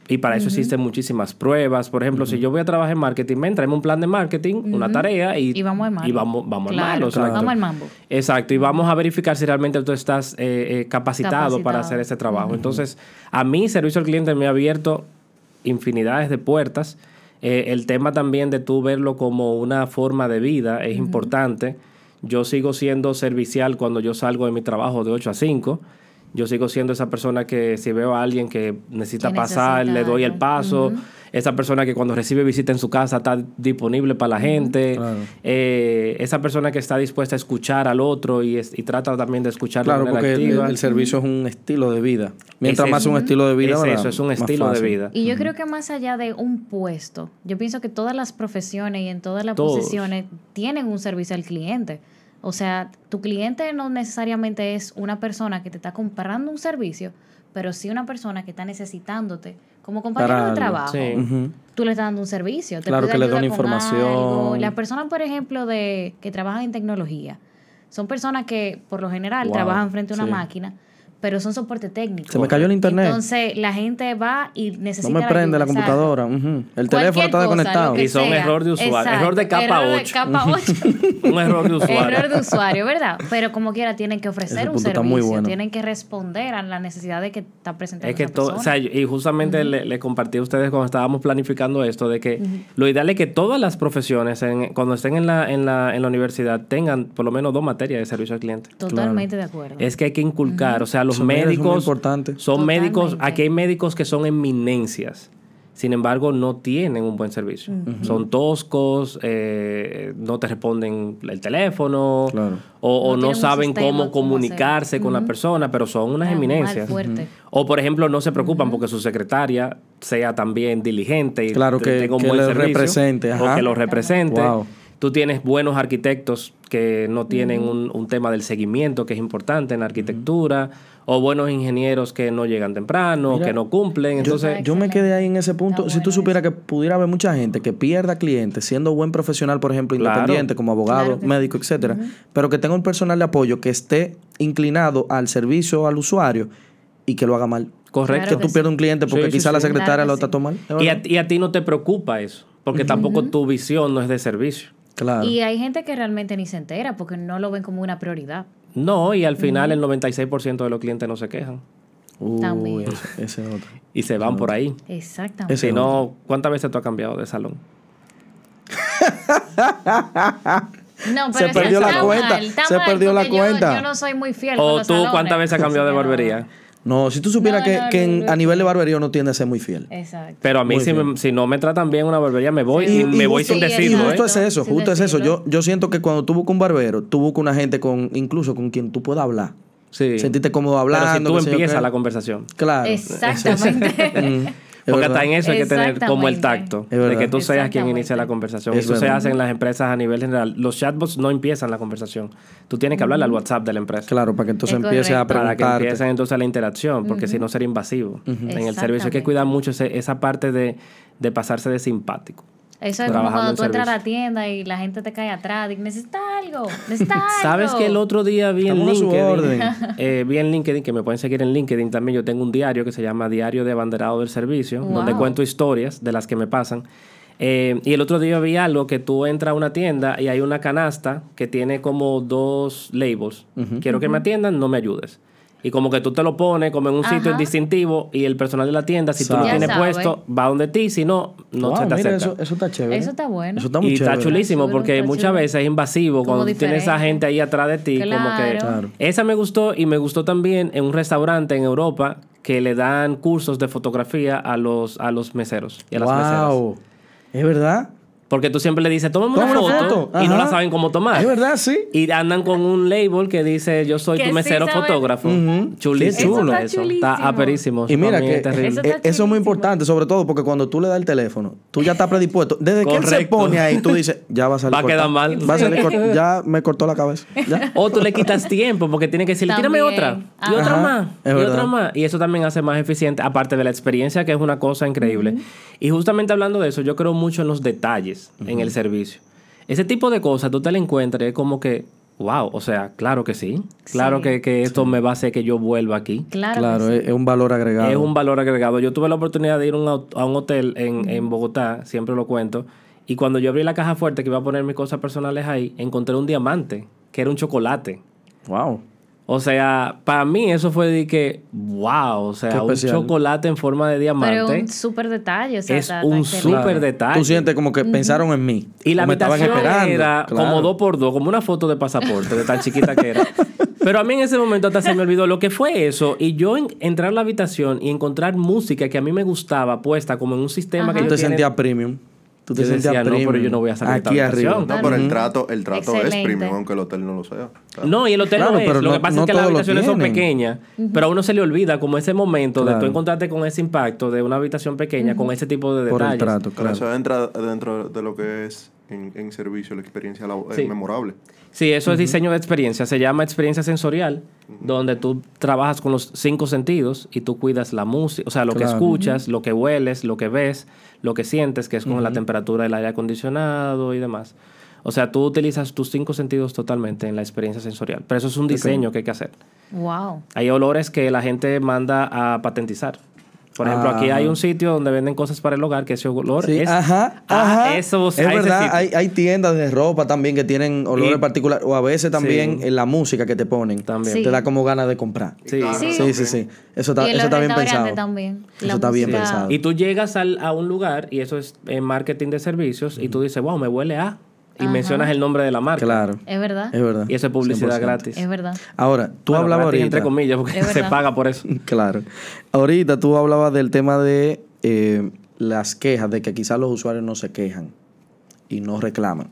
Speaker 3: Y para eso existen muchísimas pruebas. Por ejemplo, si yo voy a trabajar en marketing, me entra en un plan de marketing, una tarea y,
Speaker 2: Y vamos al mambo.
Speaker 3: y vamos, vamos al
Speaker 2: Claro,
Speaker 3: malo. exacto.
Speaker 2: Vamos al mambo.
Speaker 3: Exacto, y vamos a verificar si realmente tú estás eh, eh, capacitado, para hacer ese trabajo. Entonces, a mí, servicio al cliente me ha abierto infinidades de puertas. Eh, el tema también de tú verlo como una forma de vida es importante. Yo sigo siendo servicial cuando yo salgo de mi trabajo de 8 a 5. Yo sigo siendo esa persona que si veo a alguien que necesita
Speaker 2: Que
Speaker 3: pasar,
Speaker 2: necesita
Speaker 3: le doy el paso. Esa persona que cuando recibe visita en su casa está disponible para la gente.
Speaker 1: Claro.
Speaker 3: Eh, esa persona que está dispuesta a escuchar al otro y, es- y trata también de escuchar
Speaker 1: Claro,
Speaker 3: de manera
Speaker 1: porque el,
Speaker 3: activa.
Speaker 1: el servicio es un estilo de vida. Mientras
Speaker 3: Es
Speaker 1: más
Speaker 3: eso.
Speaker 1: un estilo de vida,
Speaker 3: es
Speaker 1: ¿verdad?
Speaker 3: eso, es un estilo de vida.
Speaker 2: Y yo creo que más allá de un puesto, yo pienso que todas las profesiones y en todas las
Speaker 3: Todos.
Speaker 2: posiciones tienen un servicio al cliente. O sea, tu cliente no necesariamente es una persona que te está comprando un servicio, pero sí una persona que está necesitándote como compañero
Speaker 1: Para
Speaker 2: de trabajo.
Speaker 3: sí.
Speaker 2: Tú le estás dando un servicio. Te
Speaker 1: Claro que le da
Speaker 2: ayudar
Speaker 1: una
Speaker 2: con
Speaker 1: información.
Speaker 2: Las personas, por ejemplo, de que trabajan en tecnología, son personas que por lo general
Speaker 1: Wow,
Speaker 2: trabajan frente a una
Speaker 1: sí.
Speaker 2: máquina, pero son soporte técnico.
Speaker 1: Se me cayó el internet.
Speaker 2: Entonces la gente va y
Speaker 1: No
Speaker 2: necesita.
Speaker 1: me prende la
Speaker 2: ayuda,
Speaker 1: computadora. El
Speaker 2: Cualquier
Speaker 1: teléfono está
Speaker 2: cosa,
Speaker 1: desconectado.
Speaker 3: Y son
Speaker 2: sea.
Speaker 3: error de usuario.
Speaker 2: Exacto.
Speaker 3: Error de capa
Speaker 2: Error de
Speaker 3: 8.
Speaker 2: capa 8.
Speaker 3: Un error de usuario.
Speaker 2: Error de usuario, ¿verdad? Pero como quiera tienen que ofrecer
Speaker 1: Ese
Speaker 2: un
Speaker 1: punto está
Speaker 2: servicio,
Speaker 1: muy bueno.
Speaker 2: tienen que responder a la necesidad de que está presentando
Speaker 3: Es que todo, o sea, y justamente le, le compartí a ustedes cuando estábamos planificando esto, de que lo ideal es que todas las profesiones, en- cuando estén en la, en, la, en la universidad, tengan por lo menos dos materias de servicio al cliente.
Speaker 2: Totalmente de acuerdo.
Speaker 3: Es que hay que inculcar, o sea, los los médicos
Speaker 1: importante.
Speaker 3: son médicos, aquí hay médicos que son eminencias. Sin embargo, no tienen un buen servicio. Son toscos, eh, no te responden el teléfono,
Speaker 1: Claro.
Speaker 3: o, o
Speaker 2: No
Speaker 3: saben
Speaker 2: sistema,
Speaker 3: cómo
Speaker 2: cómo
Speaker 3: comunicarse con la persona, pero son unas
Speaker 2: Ah, mal
Speaker 3: eminencias. O, por ejemplo, no se preocupan porque su secretaria sea también diligente y
Speaker 1: Claro, que-
Speaker 3: tenga un
Speaker 1: que
Speaker 3: buen
Speaker 1: lo
Speaker 3: servicio,
Speaker 1: represente,
Speaker 3: O que lo represente.
Speaker 1: Wow.
Speaker 3: Tú tienes buenos arquitectos que no tienen un, un tema del seguimiento que es importante en la arquitectura, o buenos ingenieros que no llegan temprano,
Speaker 1: Mira,
Speaker 3: que no cumplen. Entonces,
Speaker 1: Yo me quedé ahí en ese punto.
Speaker 2: Está
Speaker 1: si tú
Speaker 2: bueno
Speaker 1: supieras que pudiera haber mucha gente que pierda clientes siendo buen profesional, por ejemplo,
Speaker 3: Claro.
Speaker 1: independiente, como abogado,
Speaker 2: Claro
Speaker 1: médico, etcétera, pero que tenga un personal de apoyo que esté inclinado al servicio al usuario y que lo haga mal.
Speaker 3: correcto.
Speaker 2: Claro
Speaker 1: que tú
Speaker 2: sí.
Speaker 1: pierdas un cliente porque
Speaker 3: Sí, sí,
Speaker 1: quizá la secretaria
Speaker 2: Claro
Speaker 1: lo
Speaker 2: que
Speaker 1: trató mal. ¿Es
Speaker 3: Y a, y a ti no te preocupa eso, porque tampoco tu visión no es de servicio.
Speaker 1: Claro.
Speaker 2: Y hay gente que realmente ni se entera porque no lo ven como una prioridad.
Speaker 3: No, y al final el 96% de los clientes no se quejan
Speaker 1: Uy,
Speaker 2: También.
Speaker 1: ese, ese es otro.
Speaker 3: y se van por ahí.
Speaker 2: Exactamente.
Speaker 3: Si no, ¿cuántas veces tú has cambiado de salón?
Speaker 2: No,
Speaker 1: Se
Speaker 2: pero eso
Speaker 1: perdió la cuenta, se
Speaker 2: mal,
Speaker 1: perdió la
Speaker 2: yo-
Speaker 1: cuenta.
Speaker 2: Yo, no soy muy fiel. con
Speaker 3: ¿O
Speaker 2: los
Speaker 3: tú
Speaker 2: salones.
Speaker 3: cuántas veces has cambiado de barbería?
Speaker 1: No, si tú supieras
Speaker 2: No,
Speaker 1: que,
Speaker 2: no,
Speaker 1: que en-
Speaker 2: no, no,
Speaker 1: a nivel de
Speaker 2: no.
Speaker 1: barbería uno tiende a ser muy fiel.
Speaker 2: Exacto.
Speaker 3: Pero a mí, si, me- si no me tratan bien una barbería, me voy y, me voy sin
Speaker 2: sí,
Speaker 1: Y
Speaker 3: decirlo.
Speaker 1: justo
Speaker 3: ¿eh?
Speaker 1: es eso,
Speaker 2: Sin
Speaker 1: justo es eso.
Speaker 2: decirlo.
Speaker 1: Yo, yo siento que cuando tú buscas un barbero, tú buscas una gente con, incluso con quien tú puedas hablar.
Speaker 3: Sí.
Speaker 1: Sentirte cómodo
Speaker 3: Pero
Speaker 1: hablando.
Speaker 3: si
Speaker 1: qué
Speaker 3: tú empiezas la conversación.
Speaker 1: Claro.
Speaker 2: Exactamente.
Speaker 1: Es
Speaker 3: Porque
Speaker 1: verdad.
Speaker 3: hasta en eso hay que tener como el tacto. De que tú seas quien inicia la conversación.
Speaker 1: Es
Speaker 3: eso se hace en las empresas a nivel general. Los chatbots no empiezan la conversación. Tú tienes que hablarle al WhatsApp de la empresa.
Speaker 1: Claro, para que entonces
Speaker 2: Es
Speaker 1: empiece a
Speaker 2: correcto.
Speaker 3: Para que
Speaker 1: preguntarte.
Speaker 3: empiecen entonces la interacción, porque si no sería invasivo. En el servicio hay que cuidar mucho ese- esa parte de, de pasarse de simpático.
Speaker 2: Eso es como cuando
Speaker 3: en
Speaker 2: tú entras a la tienda y la gente te cae atrás y necesita algo, necesita algo.
Speaker 3: ¿Sabes que el otro día vi en LinkedIn?
Speaker 1: orden.
Speaker 3: eh, vi en LinkedIn, que me pueden seguir en LinkedIn también. Yo tengo un diario que se llama Diario de Abanderado del Servicio, donde cuento historias de las que me pasan. Eh, y el otro día vi algo que tú entras a una tienda y hay una canasta que tiene como dos labels. Quiero que me atiendan, no me ayudes. Y como que tú te lo pones como en un sitio distintivo y el personal de la tienda, si tú lo
Speaker 1: Sabe.
Speaker 3: Tienes
Speaker 2: sabe.
Speaker 3: puesto, va donde ti, si no, no
Speaker 1: Wow,
Speaker 3: se te
Speaker 1: mira,
Speaker 3: acerca.
Speaker 1: eso, eso está chévere.
Speaker 2: Eso está bueno.
Speaker 1: Eso está muy
Speaker 3: y
Speaker 1: chévere.
Speaker 3: está chulísimo porque
Speaker 2: está
Speaker 3: muchas veces es invasivo
Speaker 2: Como
Speaker 3: cuando tú tienes esa
Speaker 2: diferente.
Speaker 3: gente ahí atrás de ti, como que...
Speaker 2: Claro.
Speaker 1: Claro.
Speaker 3: Esa me gustó y me gustó también en un restaurante en Europa que le dan cursos de fotografía a los, a los meseros y a las meseras.
Speaker 1: wow. ¿Es verdad?
Speaker 3: Porque tú siempre le dices, una
Speaker 1: Toma una
Speaker 3: foto,
Speaker 1: foto.
Speaker 3: y no la saben cómo tomar.
Speaker 1: ¿Es verdad? Sí.
Speaker 3: Y andan con un label que dice, yo soy
Speaker 2: Que
Speaker 3: tu mesero fotógrafo.
Speaker 1: Ujú.
Speaker 3: Chulísimo.
Speaker 1: Qué chulo.
Speaker 3: Eso
Speaker 2: está
Speaker 3: Está
Speaker 2: chulísimo.
Speaker 3: aperísimo.
Speaker 1: Y mira que
Speaker 3: es terrible.
Speaker 2: Eso está
Speaker 1: eso es muy
Speaker 2: chulísimo.
Speaker 1: importante, sobre todo porque cuando tú le das el teléfono, tú ya estás predispuesto. Desde que él se
Speaker 3: Correcto.
Speaker 1: pone ahí, tú dices, ya va a salir
Speaker 3: Va a quedar mal.
Speaker 1: Va a salir. Ya me cortó la cabeza. Ya.
Speaker 3: O tú le quitas tiempo porque tiene que decirle, tírame otra. Y
Speaker 2: Ajá.
Speaker 3: otra más.
Speaker 1: Es
Speaker 3: y
Speaker 1: verdad.
Speaker 3: otra más. Y eso también hace más eficiente, aparte de la experiencia, que es una cosa increíble. Y justamente hablando de eso, yo creo mucho en los detalles en el servicio. Ese tipo de cosas tú te la encuentras y es como que, wow, o sea, claro que sí. Claro
Speaker 2: Sí.
Speaker 3: que, que esto me va a hacer que yo vuelva aquí.
Speaker 2: Claro.
Speaker 1: Claro,
Speaker 2: que
Speaker 1: es, es un valor agregado.
Speaker 3: Es un valor agregado. Yo tuve la oportunidad de ir a un, au- a un hotel en, en Bogotá, siempre lo cuento, y cuando yo abrí la caja fuerte que iba a poner mis cosas personales ahí, encontré un diamante, que era un chocolate.
Speaker 1: Wow.
Speaker 3: O sea, para mí eso fue de que, wow, o sea, un chocolate en forma de
Speaker 2: Pero
Speaker 3: diamante
Speaker 2: un súper detalle. O sea,
Speaker 3: es
Speaker 2: está-
Speaker 3: un súper detalle.
Speaker 1: Tú sientes como que pensaron en mí.
Speaker 3: Y la habitación
Speaker 1: esperando.
Speaker 3: era
Speaker 1: Claro.
Speaker 3: como dos por dos, como una foto de pasaporte, de tan chiquita que era. Pero a mí en ese momento hasta se me olvidó lo que fue eso. Y yo en- entrar a la habitación y encontrar música que a mí me gustaba puesta como en un sistema que
Speaker 1: Tú
Speaker 3: yo
Speaker 1: te
Speaker 3: tiene-
Speaker 1: sentías premium. Tú te
Speaker 3: Yo
Speaker 1: sentías
Speaker 3: decía, no, pero yo no voy a salir
Speaker 1: Aquí arriba.
Speaker 4: No, pero el trato, el trato es premium, aunque el hotel no lo sea. Claro.
Speaker 3: No, y el hotel
Speaker 1: Claro,
Speaker 3: no es.
Speaker 1: pero
Speaker 3: Lo
Speaker 1: no-
Speaker 3: que pasa
Speaker 1: no
Speaker 3: es que las habitaciones son pequeñas, pero a uno se le olvida como ese momento de tú encontrarte con ese impacto de una habitación pequeña, con ese tipo de
Speaker 1: Por el
Speaker 3: detalles.
Speaker 1: trato,
Speaker 4: Pero
Speaker 1: claro.
Speaker 4: eso entra dentro de lo que es en, en servicio, la experiencia eh,
Speaker 3: Sí.
Speaker 4: memorable.
Speaker 3: Sí, eso es diseño de experiencia. Se llama experiencia sensorial, donde tú trabajas con los cinco sentidos y tú cuidas la música, o sea, lo que escuchas, lo que hueles, lo que ves, lo que sientes, que es con la temperatura del aire acondicionado y demás. O sea, tú utilizas tus cinco sentidos totalmente en la experiencia sensorial. Pero eso es un diseño que hay que hacer.
Speaker 2: Wow.
Speaker 3: Hay olores que la gente manda a patentizar. Por ejemplo, aquí hay un sitio donde venden cosas para el hogar que ese olor
Speaker 1: Sí,
Speaker 3: es
Speaker 1: ajá,
Speaker 3: Ah,
Speaker 1: ajá.
Speaker 3: eso,
Speaker 1: es
Speaker 3: a
Speaker 1: verdad, hay, hay tiendas de ropa también que tienen olores
Speaker 3: Y-
Speaker 1: particulares. O a veces también
Speaker 3: Sí.
Speaker 1: en la música que te ponen.
Speaker 3: También.
Speaker 2: Sí.
Speaker 1: Te da como ganas de comprar.
Speaker 3: Sí.
Speaker 2: Sí.
Speaker 1: Sí, sí, sí. Eso está,
Speaker 2: y
Speaker 1: eso está bien pensado.
Speaker 2: también.
Speaker 1: Eso
Speaker 2: La
Speaker 1: está bien pensado.
Speaker 3: Y tú llegas al- a un lugar, y eso es en marketing de servicios, y tú dices, wow, me huele a. y mencionas el nombre de la marca.
Speaker 1: Claro.
Speaker 2: Es verdad.
Speaker 1: Es verdad.
Speaker 3: Y eso es publicidad
Speaker 1: 100%.
Speaker 3: gratis.
Speaker 2: Es verdad.
Speaker 1: Ahora, tú
Speaker 3: Bueno,
Speaker 1: hablabas ahorita.
Speaker 3: entre comillas, porque se paga por eso.
Speaker 1: Claro. Ahorita tú hablabas del tema de eh, las quejas, de que quizás los usuarios no se quejan y no reclaman.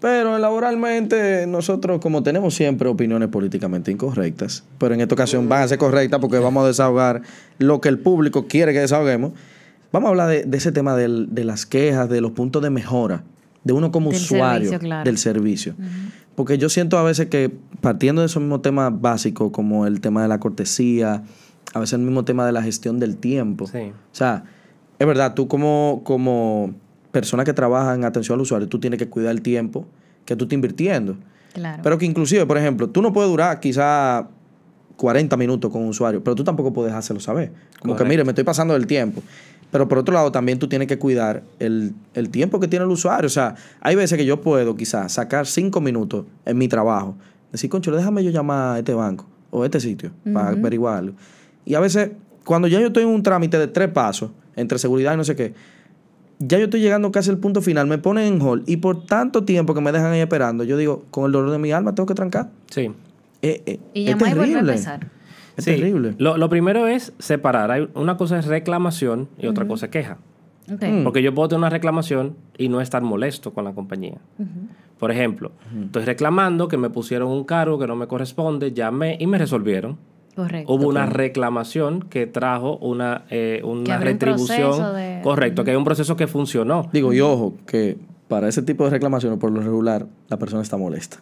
Speaker 1: Pero laboralmente nosotros, como tenemos siempre opiniones políticamente incorrectas, pero en esta ocasión van a ser correctas porque vamos a desahogar lo que el público quiere que desahoguemos, vamos a hablar de, de ese tema del- de las quejas, de los puntos de mejora, de uno como
Speaker 2: Del
Speaker 1: usuario
Speaker 2: servicio, claro.
Speaker 1: del servicio. Porque yo siento a veces que partiendo de esos mismos temas básicos, como el tema de la cortesía, a veces el mismo tema de la gestión del tiempo.
Speaker 3: Sí.
Speaker 1: O sea, es verdad, tú como, como persona que trabaja en atención al usuario, tú tienes que cuidar el tiempo que tú estás invirtiendo.
Speaker 2: Claro.
Speaker 1: Pero que inclusive, por ejemplo, tú no puedes durar quizá 40 minutos con un usuario, pero tú tampoco puedes hacerlo saber. Como que, mire, me estoy pasando del tiempo. Pero por otro lado, también tú tienes que cuidar el, el tiempo que tiene el usuario. O sea, hay veces que yo puedo quizás sacar 5 minutos en mi trabajo. Decir, concho, déjame yo llamar a este banco o a este sitio para averiguarlo. Y a veces, cuando ya yo estoy en un trámite de tres pasos, entre seguridad y no sé qué, ya yo estoy llegando casi al punto final, me ponen en hold y por tanto tiempo que me dejan ahí esperando, yo digo, con el dolor de mi alma tengo que trancar.
Speaker 3: Sí.
Speaker 1: Eh, eh,
Speaker 2: y
Speaker 1: es
Speaker 2: llamar y volver a
Speaker 1: terrible.
Speaker 2: empezar.
Speaker 1: Es
Speaker 3: Sí.
Speaker 1: terrible.
Speaker 3: Lo, lo primero es separar. Hay, una cosa es reclamación y otra cosa es queja.
Speaker 2: Ok.
Speaker 1: Mm.
Speaker 3: Porque yo puedo tener una reclamación y no estar molesto con la compañía. Por ejemplo, estoy reclamando que me pusieron un cargo que no me corresponde, llamé y me resolvieron.
Speaker 2: Correcto.
Speaker 3: Hubo una reclamación que trajo una, eh, una
Speaker 2: un
Speaker 3: retribución.
Speaker 2: de-
Speaker 3: Correcto, que hay un proceso que funcionó.
Speaker 1: Digo, y ojo, que para ese tipo de reclamaciones, por lo regular, la persona está molesta.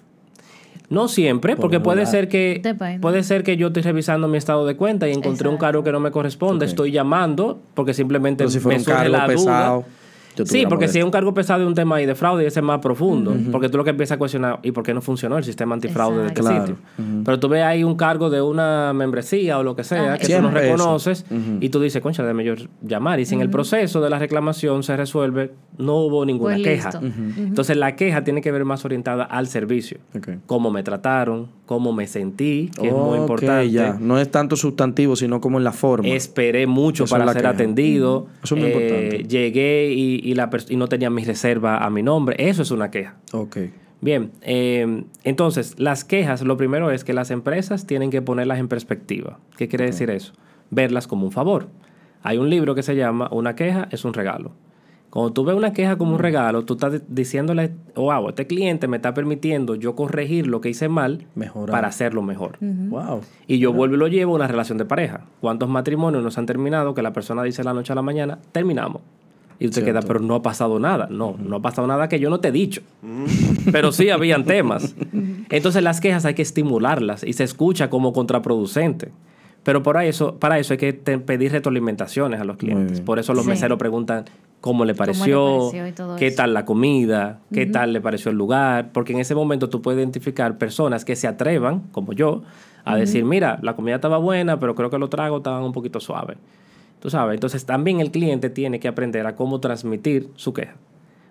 Speaker 3: No siempre,
Speaker 1: Por
Speaker 3: porque puede ser que
Speaker 2: Depende.
Speaker 3: puede ser que yo estoy revisando mi estado de cuenta y encontré un cargo que no me corresponde, estoy llamando porque simplemente
Speaker 1: si
Speaker 3: me surge la
Speaker 1: pesado,
Speaker 3: duda.
Speaker 1: Yo
Speaker 3: Sí, porque si es un cargo pesado de un tema ahí de fraude, ese es más profundo. Porque tú lo que empiezas a cuestionar, ¿y por qué no funcionó el sistema antifraude de este
Speaker 2: Exacto.
Speaker 3: sitio?
Speaker 1: Claro.
Speaker 3: Pero tú ves ahí un cargo de una membresía o lo que sea,
Speaker 2: Ah,
Speaker 3: que tú no reconoces, y tú dices, concha, déjame yo llamar. Y si en el proceso de la reclamación se resuelve, no hubo ninguna
Speaker 2: Pues
Speaker 3: queja. Entonces la queja tiene que ver más orientada al servicio.
Speaker 1: Ok.
Speaker 3: Cómo me trataron, cómo me sentí, que es muy importante.
Speaker 1: ya. No es tanto sustantivo, sino como en la forma.
Speaker 3: Esperé mucho
Speaker 1: Eso
Speaker 3: para ser
Speaker 1: queja.
Speaker 3: atendido.
Speaker 1: Eso es muy
Speaker 3: Eh,
Speaker 1: importante.
Speaker 3: Llegué y, y la pers- y no tenía mi reserva a mi nombre. Eso es una queja.
Speaker 1: Ok.
Speaker 3: Bien, eh, entonces las quejas, lo primero es que las empresas tienen que ponerlas en perspectiva. ¿Qué quiere decir eso? Verlas como un favor. Hay un libro que se llama Una queja es un regalo. Cuando tú ves una queja como un regalo, tú estás diciéndole, wow, este cliente me está permitiendo yo corregir lo que hice mal
Speaker 1: Mejorar.
Speaker 3: para hacerlo mejor.
Speaker 1: Wow.
Speaker 3: Y yo vuelvo y lo llevo a una relación de pareja. ¿Cuántos matrimonios nos han terminado que la persona dice la noche a la mañana, terminamos? Y usted
Speaker 1: Cierto.
Speaker 3: queda, pero no ha pasado nada. No, no ha pasado nada que yo no te he dicho. pero sí habían temas. Entonces las quejas hay que estimularlas y se escucha como contraproducente. Pero para eso, para eso hay que te- pedir retroalimentaciones a los clientes. Por eso los
Speaker 2: Sí.
Speaker 3: meseros preguntan cómo le pareció, qué
Speaker 2: eso.
Speaker 3: tal la comida, qué tal le pareció el lugar, porque en ese momento tú puedes identificar personas que se atrevan, como yo, a decir, mira, la comida estaba buena, pero creo que los tragos estaban un poquito suaves. Tú sabes, entonces también el cliente tiene que aprender a cómo transmitir su queja.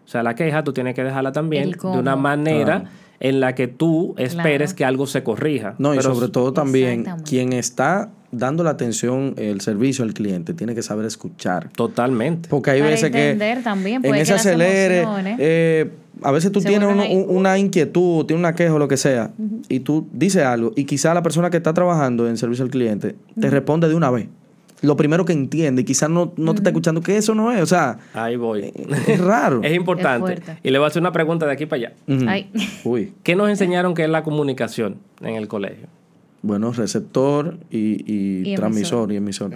Speaker 3: O sea, la queja tú tienes que dejarla también de una manera
Speaker 1: Claro.
Speaker 3: en la que tú esperes
Speaker 2: Claro.
Speaker 3: que algo se corrija.
Speaker 1: No, y sobre todo también, quien está dando la atención, el servicio al cliente, tiene que saber escuchar.
Speaker 3: Totalmente.
Speaker 1: Porque hay
Speaker 2: Para
Speaker 1: veces que
Speaker 2: también,
Speaker 1: en
Speaker 2: puede
Speaker 1: ese acelere, eh, a veces tú
Speaker 2: se
Speaker 1: tienes una inquietud, tienes una queja o lo que sea, y tú dices algo, y quizá la persona que está trabajando en servicio al cliente te responde de una vez. Lo primero que entiende, y quizás no, no te está escuchando, que eso no es, o sea,
Speaker 3: Ahí voy.
Speaker 1: es raro.
Speaker 3: es importante.
Speaker 2: Es
Speaker 3: y le voy a hacer una pregunta de aquí para allá.
Speaker 2: Ay.
Speaker 1: Uy.
Speaker 3: ¿Qué nos enseñaron que es la comunicación en el colegio?
Speaker 1: Bueno, receptor y, y
Speaker 2: Y
Speaker 1: transmisor y emisor.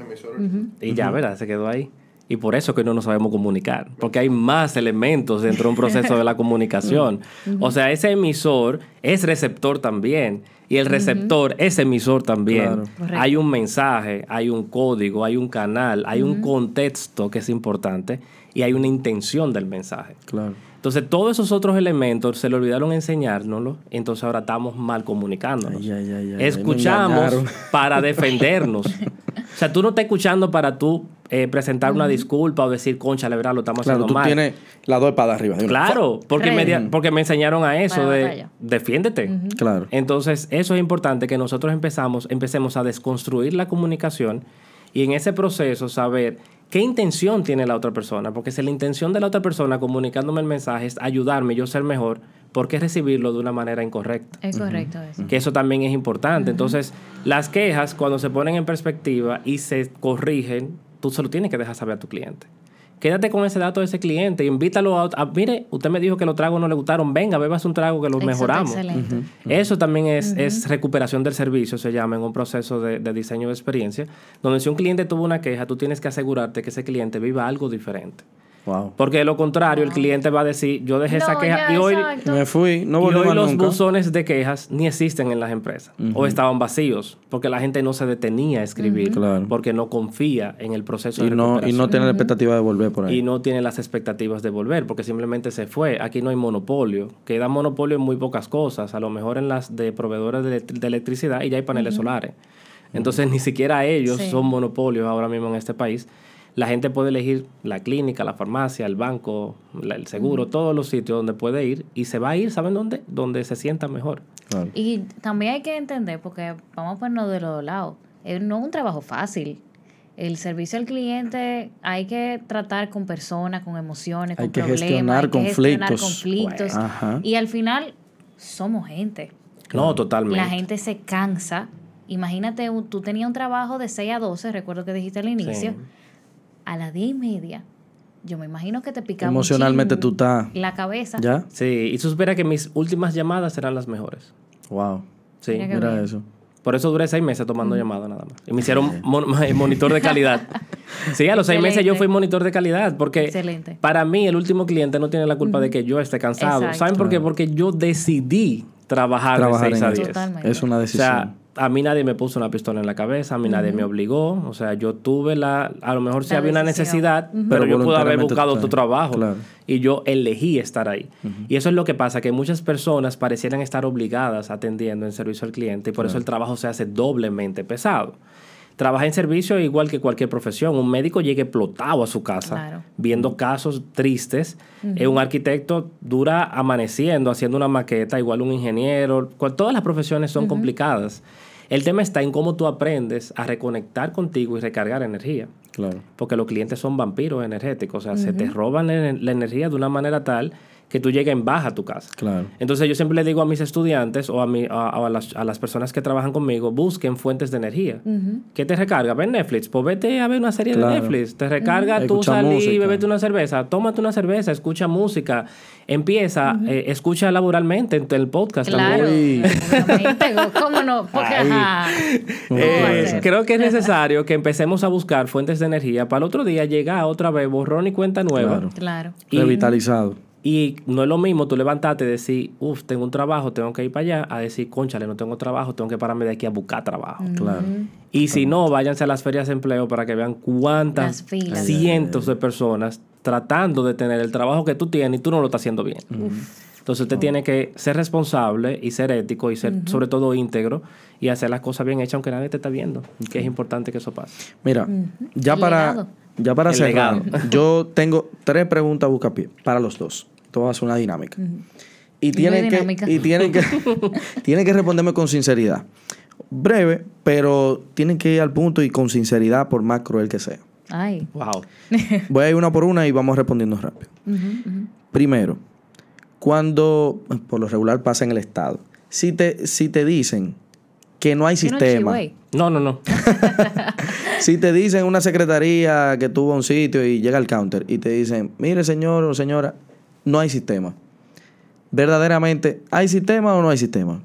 Speaker 3: Y ya, ¿verdad? Se quedó ahí. Y por eso que no nos sabemos comunicar, porque hay más elementos dentro de un proceso de la comunicación. O sea, ese emisor es receptor también, y el receptor es emisor también.
Speaker 1: Claro.
Speaker 3: Hay un mensaje, hay un código, hay un canal, hay un contexto que es importante, y hay una intención del mensaje.
Speaker 1: Claro.
Speaker 3: Entonces, todos esos otros elementos se le olvidaron enseñárnoslo, entonces ahora estamos mal comunicándonos.
Speaker 1: Ay, ay, ay,
Speaker 3: Escuchamos para defendernos. o sea, tú no estás escuchando para tú eh, presentar una disculpa o decir, concha, la verdad, lo estamos
Speaker 1: Claro,
Speaker 3: haciendo
Speaker 1: tú
Speaker 3: mal.
Speaker 1: tienes las dos espadas arriba.
Speaker 3: Claro, porque me, porque enseñaron a eso
Speaker 2: Para
Speaker 3: de
Speaker 2: batalla.
Speaker 3: defiéndete.
Speaker 1: Claro.
Speaker 3: Entonces, eso es importante que nosotros empezamos, empecemos a desconstruir la comunicación y en ese proceso saber qué intención tiene la otra persona. Porque si la intención de la otra persona comunicándome el mensaje es ayudarme, yo ser mejor, ¿por qué recibirlo de una manera incorrecta?
Speaker 2: Es correcto eso.
Speaker 3: Que eso también es importante. Entonces, las quejas, cuando se ponen en perspectiva y se corrigen, tú se lo tienes que dejar saber a tu cliente. Quédate con ese dato de ese cliente, invítalo a, a- mire, usted me dijo que los tragos no le gustaron, venga, bebas un trago que los mejoramos.
Speaker 2: Excelente.
Speaker 3: Eso también es, es recuperación del servicio, se llama en un proceso de, de diseño de experiencia, donde si un cliente tuvo una queja, tú tienes que asegurarte que ese cliente viva algo diferente.
Speaker 1: Wow.
Speaker 3: Porque de lo contrario, el cliente va a decir, yo dejé esa queja
Speaker 2: ya,
Speaker 3: y hoy.
Speaker 1: Me fui, no
Speaker 3: y
Speaker 1: volví
Speaker 3: hoy
Speaker 1: más
Speaker 3: los
Speaker 1: nunca.
Speaker 3: buzones de quejas ni existen en las empresas o estaban vacíos porque la gente no se detenía a escribir
Speaker 1: Claro.
Speaker 3: porque no confía en el proceso
Speaker 1: y
Speaker 3: de
Speaker 1: no, y no tiene la expectativa de volver por ahí.
Speaker 3: Y no tiene las expectativas de volver porque simplemente se fue. Aquí no hay monopolio. Queda monopolio en muy pocas cosas. A lo mejor en las de proveedores de, elect- de electricidad y ya hay paneles solares. Entonces ni siquiera ellos
Speaker 2: Sí.
Speaker 3: son monopolios ahora mismo en este país. La gente puede elegir la clínica, la farmacia, el banco, la- el seguro, todos los sitios donde puede ir y se va a ir, ¿saben dónde? Donde se sienta mejor.
Speaker 1: Claro.
Speaker 2: Y también hay que entender, porque vamos a ponernos de los dos lados, es no es un trabajo fácil. El servicio al cliente hay que tratar con personas, con emociones,
Speaker 1: Hay
Speaker 2: con
Speaker 1: que
Speaker 2: problemas,
Speaker 1: gestionar
Speaker 2: hay que gestionar
Speaker 1: conflictos. Bueno.
Speaker 2: Y al final somos gente.
Speaker 3: No, totalmente.
Speaker 2: La gente se cansa. Imagínate, tú tenías un trabajo de 6 a 12, recuerdo que dijiste al inicio.
Speaker 3: Sí.
Speaker 2: A las 10 y media, yo me imagino que te picaba
Speaker 1: Emocionalmente tú estás.
Speaker 2: la cabeza.
Speaker 1: ¿Ya?
Speaker 3: Sí, y supiera que mis últimas llamadas serán las mejores.
Speaker 1: Wow.
Speaker 3: Sí.
Speaker 2: Mira
Speaker 1: eso.
Speaker 3: Por eso duré seis meses tomando llamadas nada más. Y me hicieron mon- monitor de calidad. Sí, a los seis meses yo fui monitor de calidad. Porque
Speaker 2: Excelente.
Speaker 3: para mí el último cliente no tiene la culpa de que yo esté cansado.
Speaker 2: Exacto.
Speaker 3: ¿Saben por qué? Porque yo decidí trabajar,
Speaker 1: Trabajar
Speaker 3: de 6
Speaker 1: en
Speaker 3: a
Speaker 1: eso.
Speaker 3: 10.
Speaker 2: Totalmente.
Speaker 1: Es una
Speaker 3: O
Speaker 1: decisión.
Speaker 3: sea, a mí nadie me puso una pistola en la cabeza, a mí nadie me obligó. O sea, yo tuve la. A lo mejor sí
Speaker 2: La
Speaker 3: había una necesidad,
Speaker 1: Pero
Speaker 3: pero yo pude haber buscado otro trabajo.
Speaker 1: claro.
Speaker 3: Y yo elegí estar ahí. Y eso es lo que pasa, que muchas personas parecieran estar obligadas atendiendo en servicio al cliente y por eso el trabajo se hace doblemente pesado. Trabajar en servicio igual que cualquier profesión. Un médico llega explotado a su casa
Speaker 2: Claro.
Speaker 3: viendo casos tristes. Eh, un arquitecto dura amaneciendo, haciendo una maqueta, igual un ingeniero. Todas las profesiones son complicadas. El tema está en cómo tú aprendes a reconectar contigo y recargar energía.
Speaker 1: Claro.
Speaker 3: Porque los clientes son vampiros energéticos. O sea, se te roban la la energía de una manera tal que tú llegas en baja a tu casa.
Speaker 1: Claro.
Speaker 3: Entonces yo siempre le digo a mis estudiantes o a, mi- a, a las, a las personas que trabajan conmigo, busquen fuentes de energía. ¿Qué te recarga? Ven Netflix, pues vete a ver una serie
Speaker 1: Claro.
Speaker 3: de Netflix. Te recarga tú
Speaker 1: Escucha
Speaker 3: salir y
Speaker 1: música.
Speaker 3: bebete una cerveza. Tómate una cerveza, escucha música. Empieza, eh, escucha laboralmente en el podcast
Speaker 2: Claro,
Speaker 3: también.
Speaker 2: ¿cómo no? Porque,
Speaker 1: Ay.
Speaker 2: ajá, ¿cómo
Speaker 3: Eh, creo que es necesario que empecemos a buscar fuentes de energía para el otro día llegar otra vez borrón y cuenta nueva.
Speaker 1: Claro.
Speaker 2: Claro.
Speaker 3: Y-
Speaker 1: Revitalizado.
Speaker 3: Y no es lo mismo tú levantarte y decir, uff, tengo un trabajo, tengo que ir para allá, a decir, conchale, no tengo trabajo, tengo que pararme de aquí a buscar trabajo.
Speaker 1: Claro.
Speaker 3: Y si no, váyanse a las ferias de empleo para que vean cuántas cientos de personas tratando de tener el trabajo que tú tienes y tú no lo estás haciendo bien. Entonces usted tiene que ser responsable y ser ético y ser sobre todo íntegro y hacer las cosas bien hechas aunque nadie te está viendo. Que es importante que eso pase.
Speaker 1: Mira, ya para. Ya para
Speaker 3: El
Speaker 1: cerrar,
Speaker 3: legado.
Speaker 1: yo tengo tres preguntas buscapié para los dos. Esto va a ser una dinámica. Y tienen, que,
Speaker 2: dinámica.
Speaker 1: y tienen que tienen que responderme con sinceridad. Breve, pero tienen que ir al punto y con sinceridad por más cruel que sea.
Speaker 2: Ay.
Speaker 3: Wow.
Speaker 1: Voy a ir una por una y vamos respondiendo rápido. Primero, cuando por lo regular pasa en el Estado, si te, si te dicen que no hay sistema.
Speaker 3: No, no, no.
Speaker 1: si te dicen una secretaría que tuvo un sitio y llega al counter y te dicen, mire señor o señora, no hay sistema. Verdaderamente, ¿hay sistema o no hay sistema?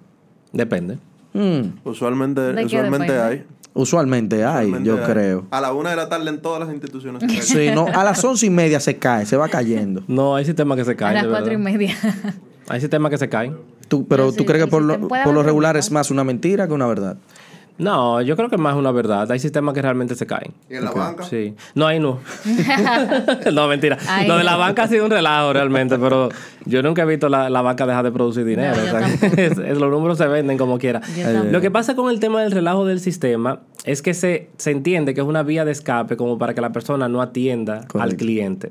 Speaker 3: Depende.
Speaker 1: Mm,
Speaker 4: Usualmente,
Speaker 2: ¿De qué
Speaker 4: usualmente
Speaker 2: depende?
Speaker 4: hay.
Speaker 1: usualmente hay,
Speaker 4: Usualmente
Speaker 1: yo
Speaker 4: hay.
Speaker 1: creo.
Speaker 4: A la una de la tarde en todas las instituciones.
Speaker 1: Sí, no, a las once y media se cae, se va cayendo.
Speaker 3: No, hay sistemas que se
Speaker 2: A
Speaker 3: caen.
Speaker 2: las
Speaker 3: de
Speaker 2: cuatro y media.
Speaker 3: Hay sistemas que se caen.
Speaker 1: Tú, pero tú crees que por lo, por lo regular es más una mentira que una verdad.
Speaker 3: No, yo creo que es más una verdad. Hay sistemas que realmente se caen.
Speaker 4: ¿Y en la banca?
Speaker 3: Sí. No, ahí no. no, mentira.
Speaker 2: Ahí
Speaker 3: Lo de la
Speaker 2: no.
Speaker 3: banca ha sido un relajo realmente, pero yo nunca he visto la, la banca dejar de producir dinero.
Speaker 2: No,
Speaker 3: o
Speaker 2: yo
Speaker 3: sea,
Speaker 2: tampoco.
Speaker 3: es- es- los números se venden como quiera. Lo que pasa con el tema del relajo del sistema es que se, se entiende que es una vía de escape como para que la persona no atienda al cliente.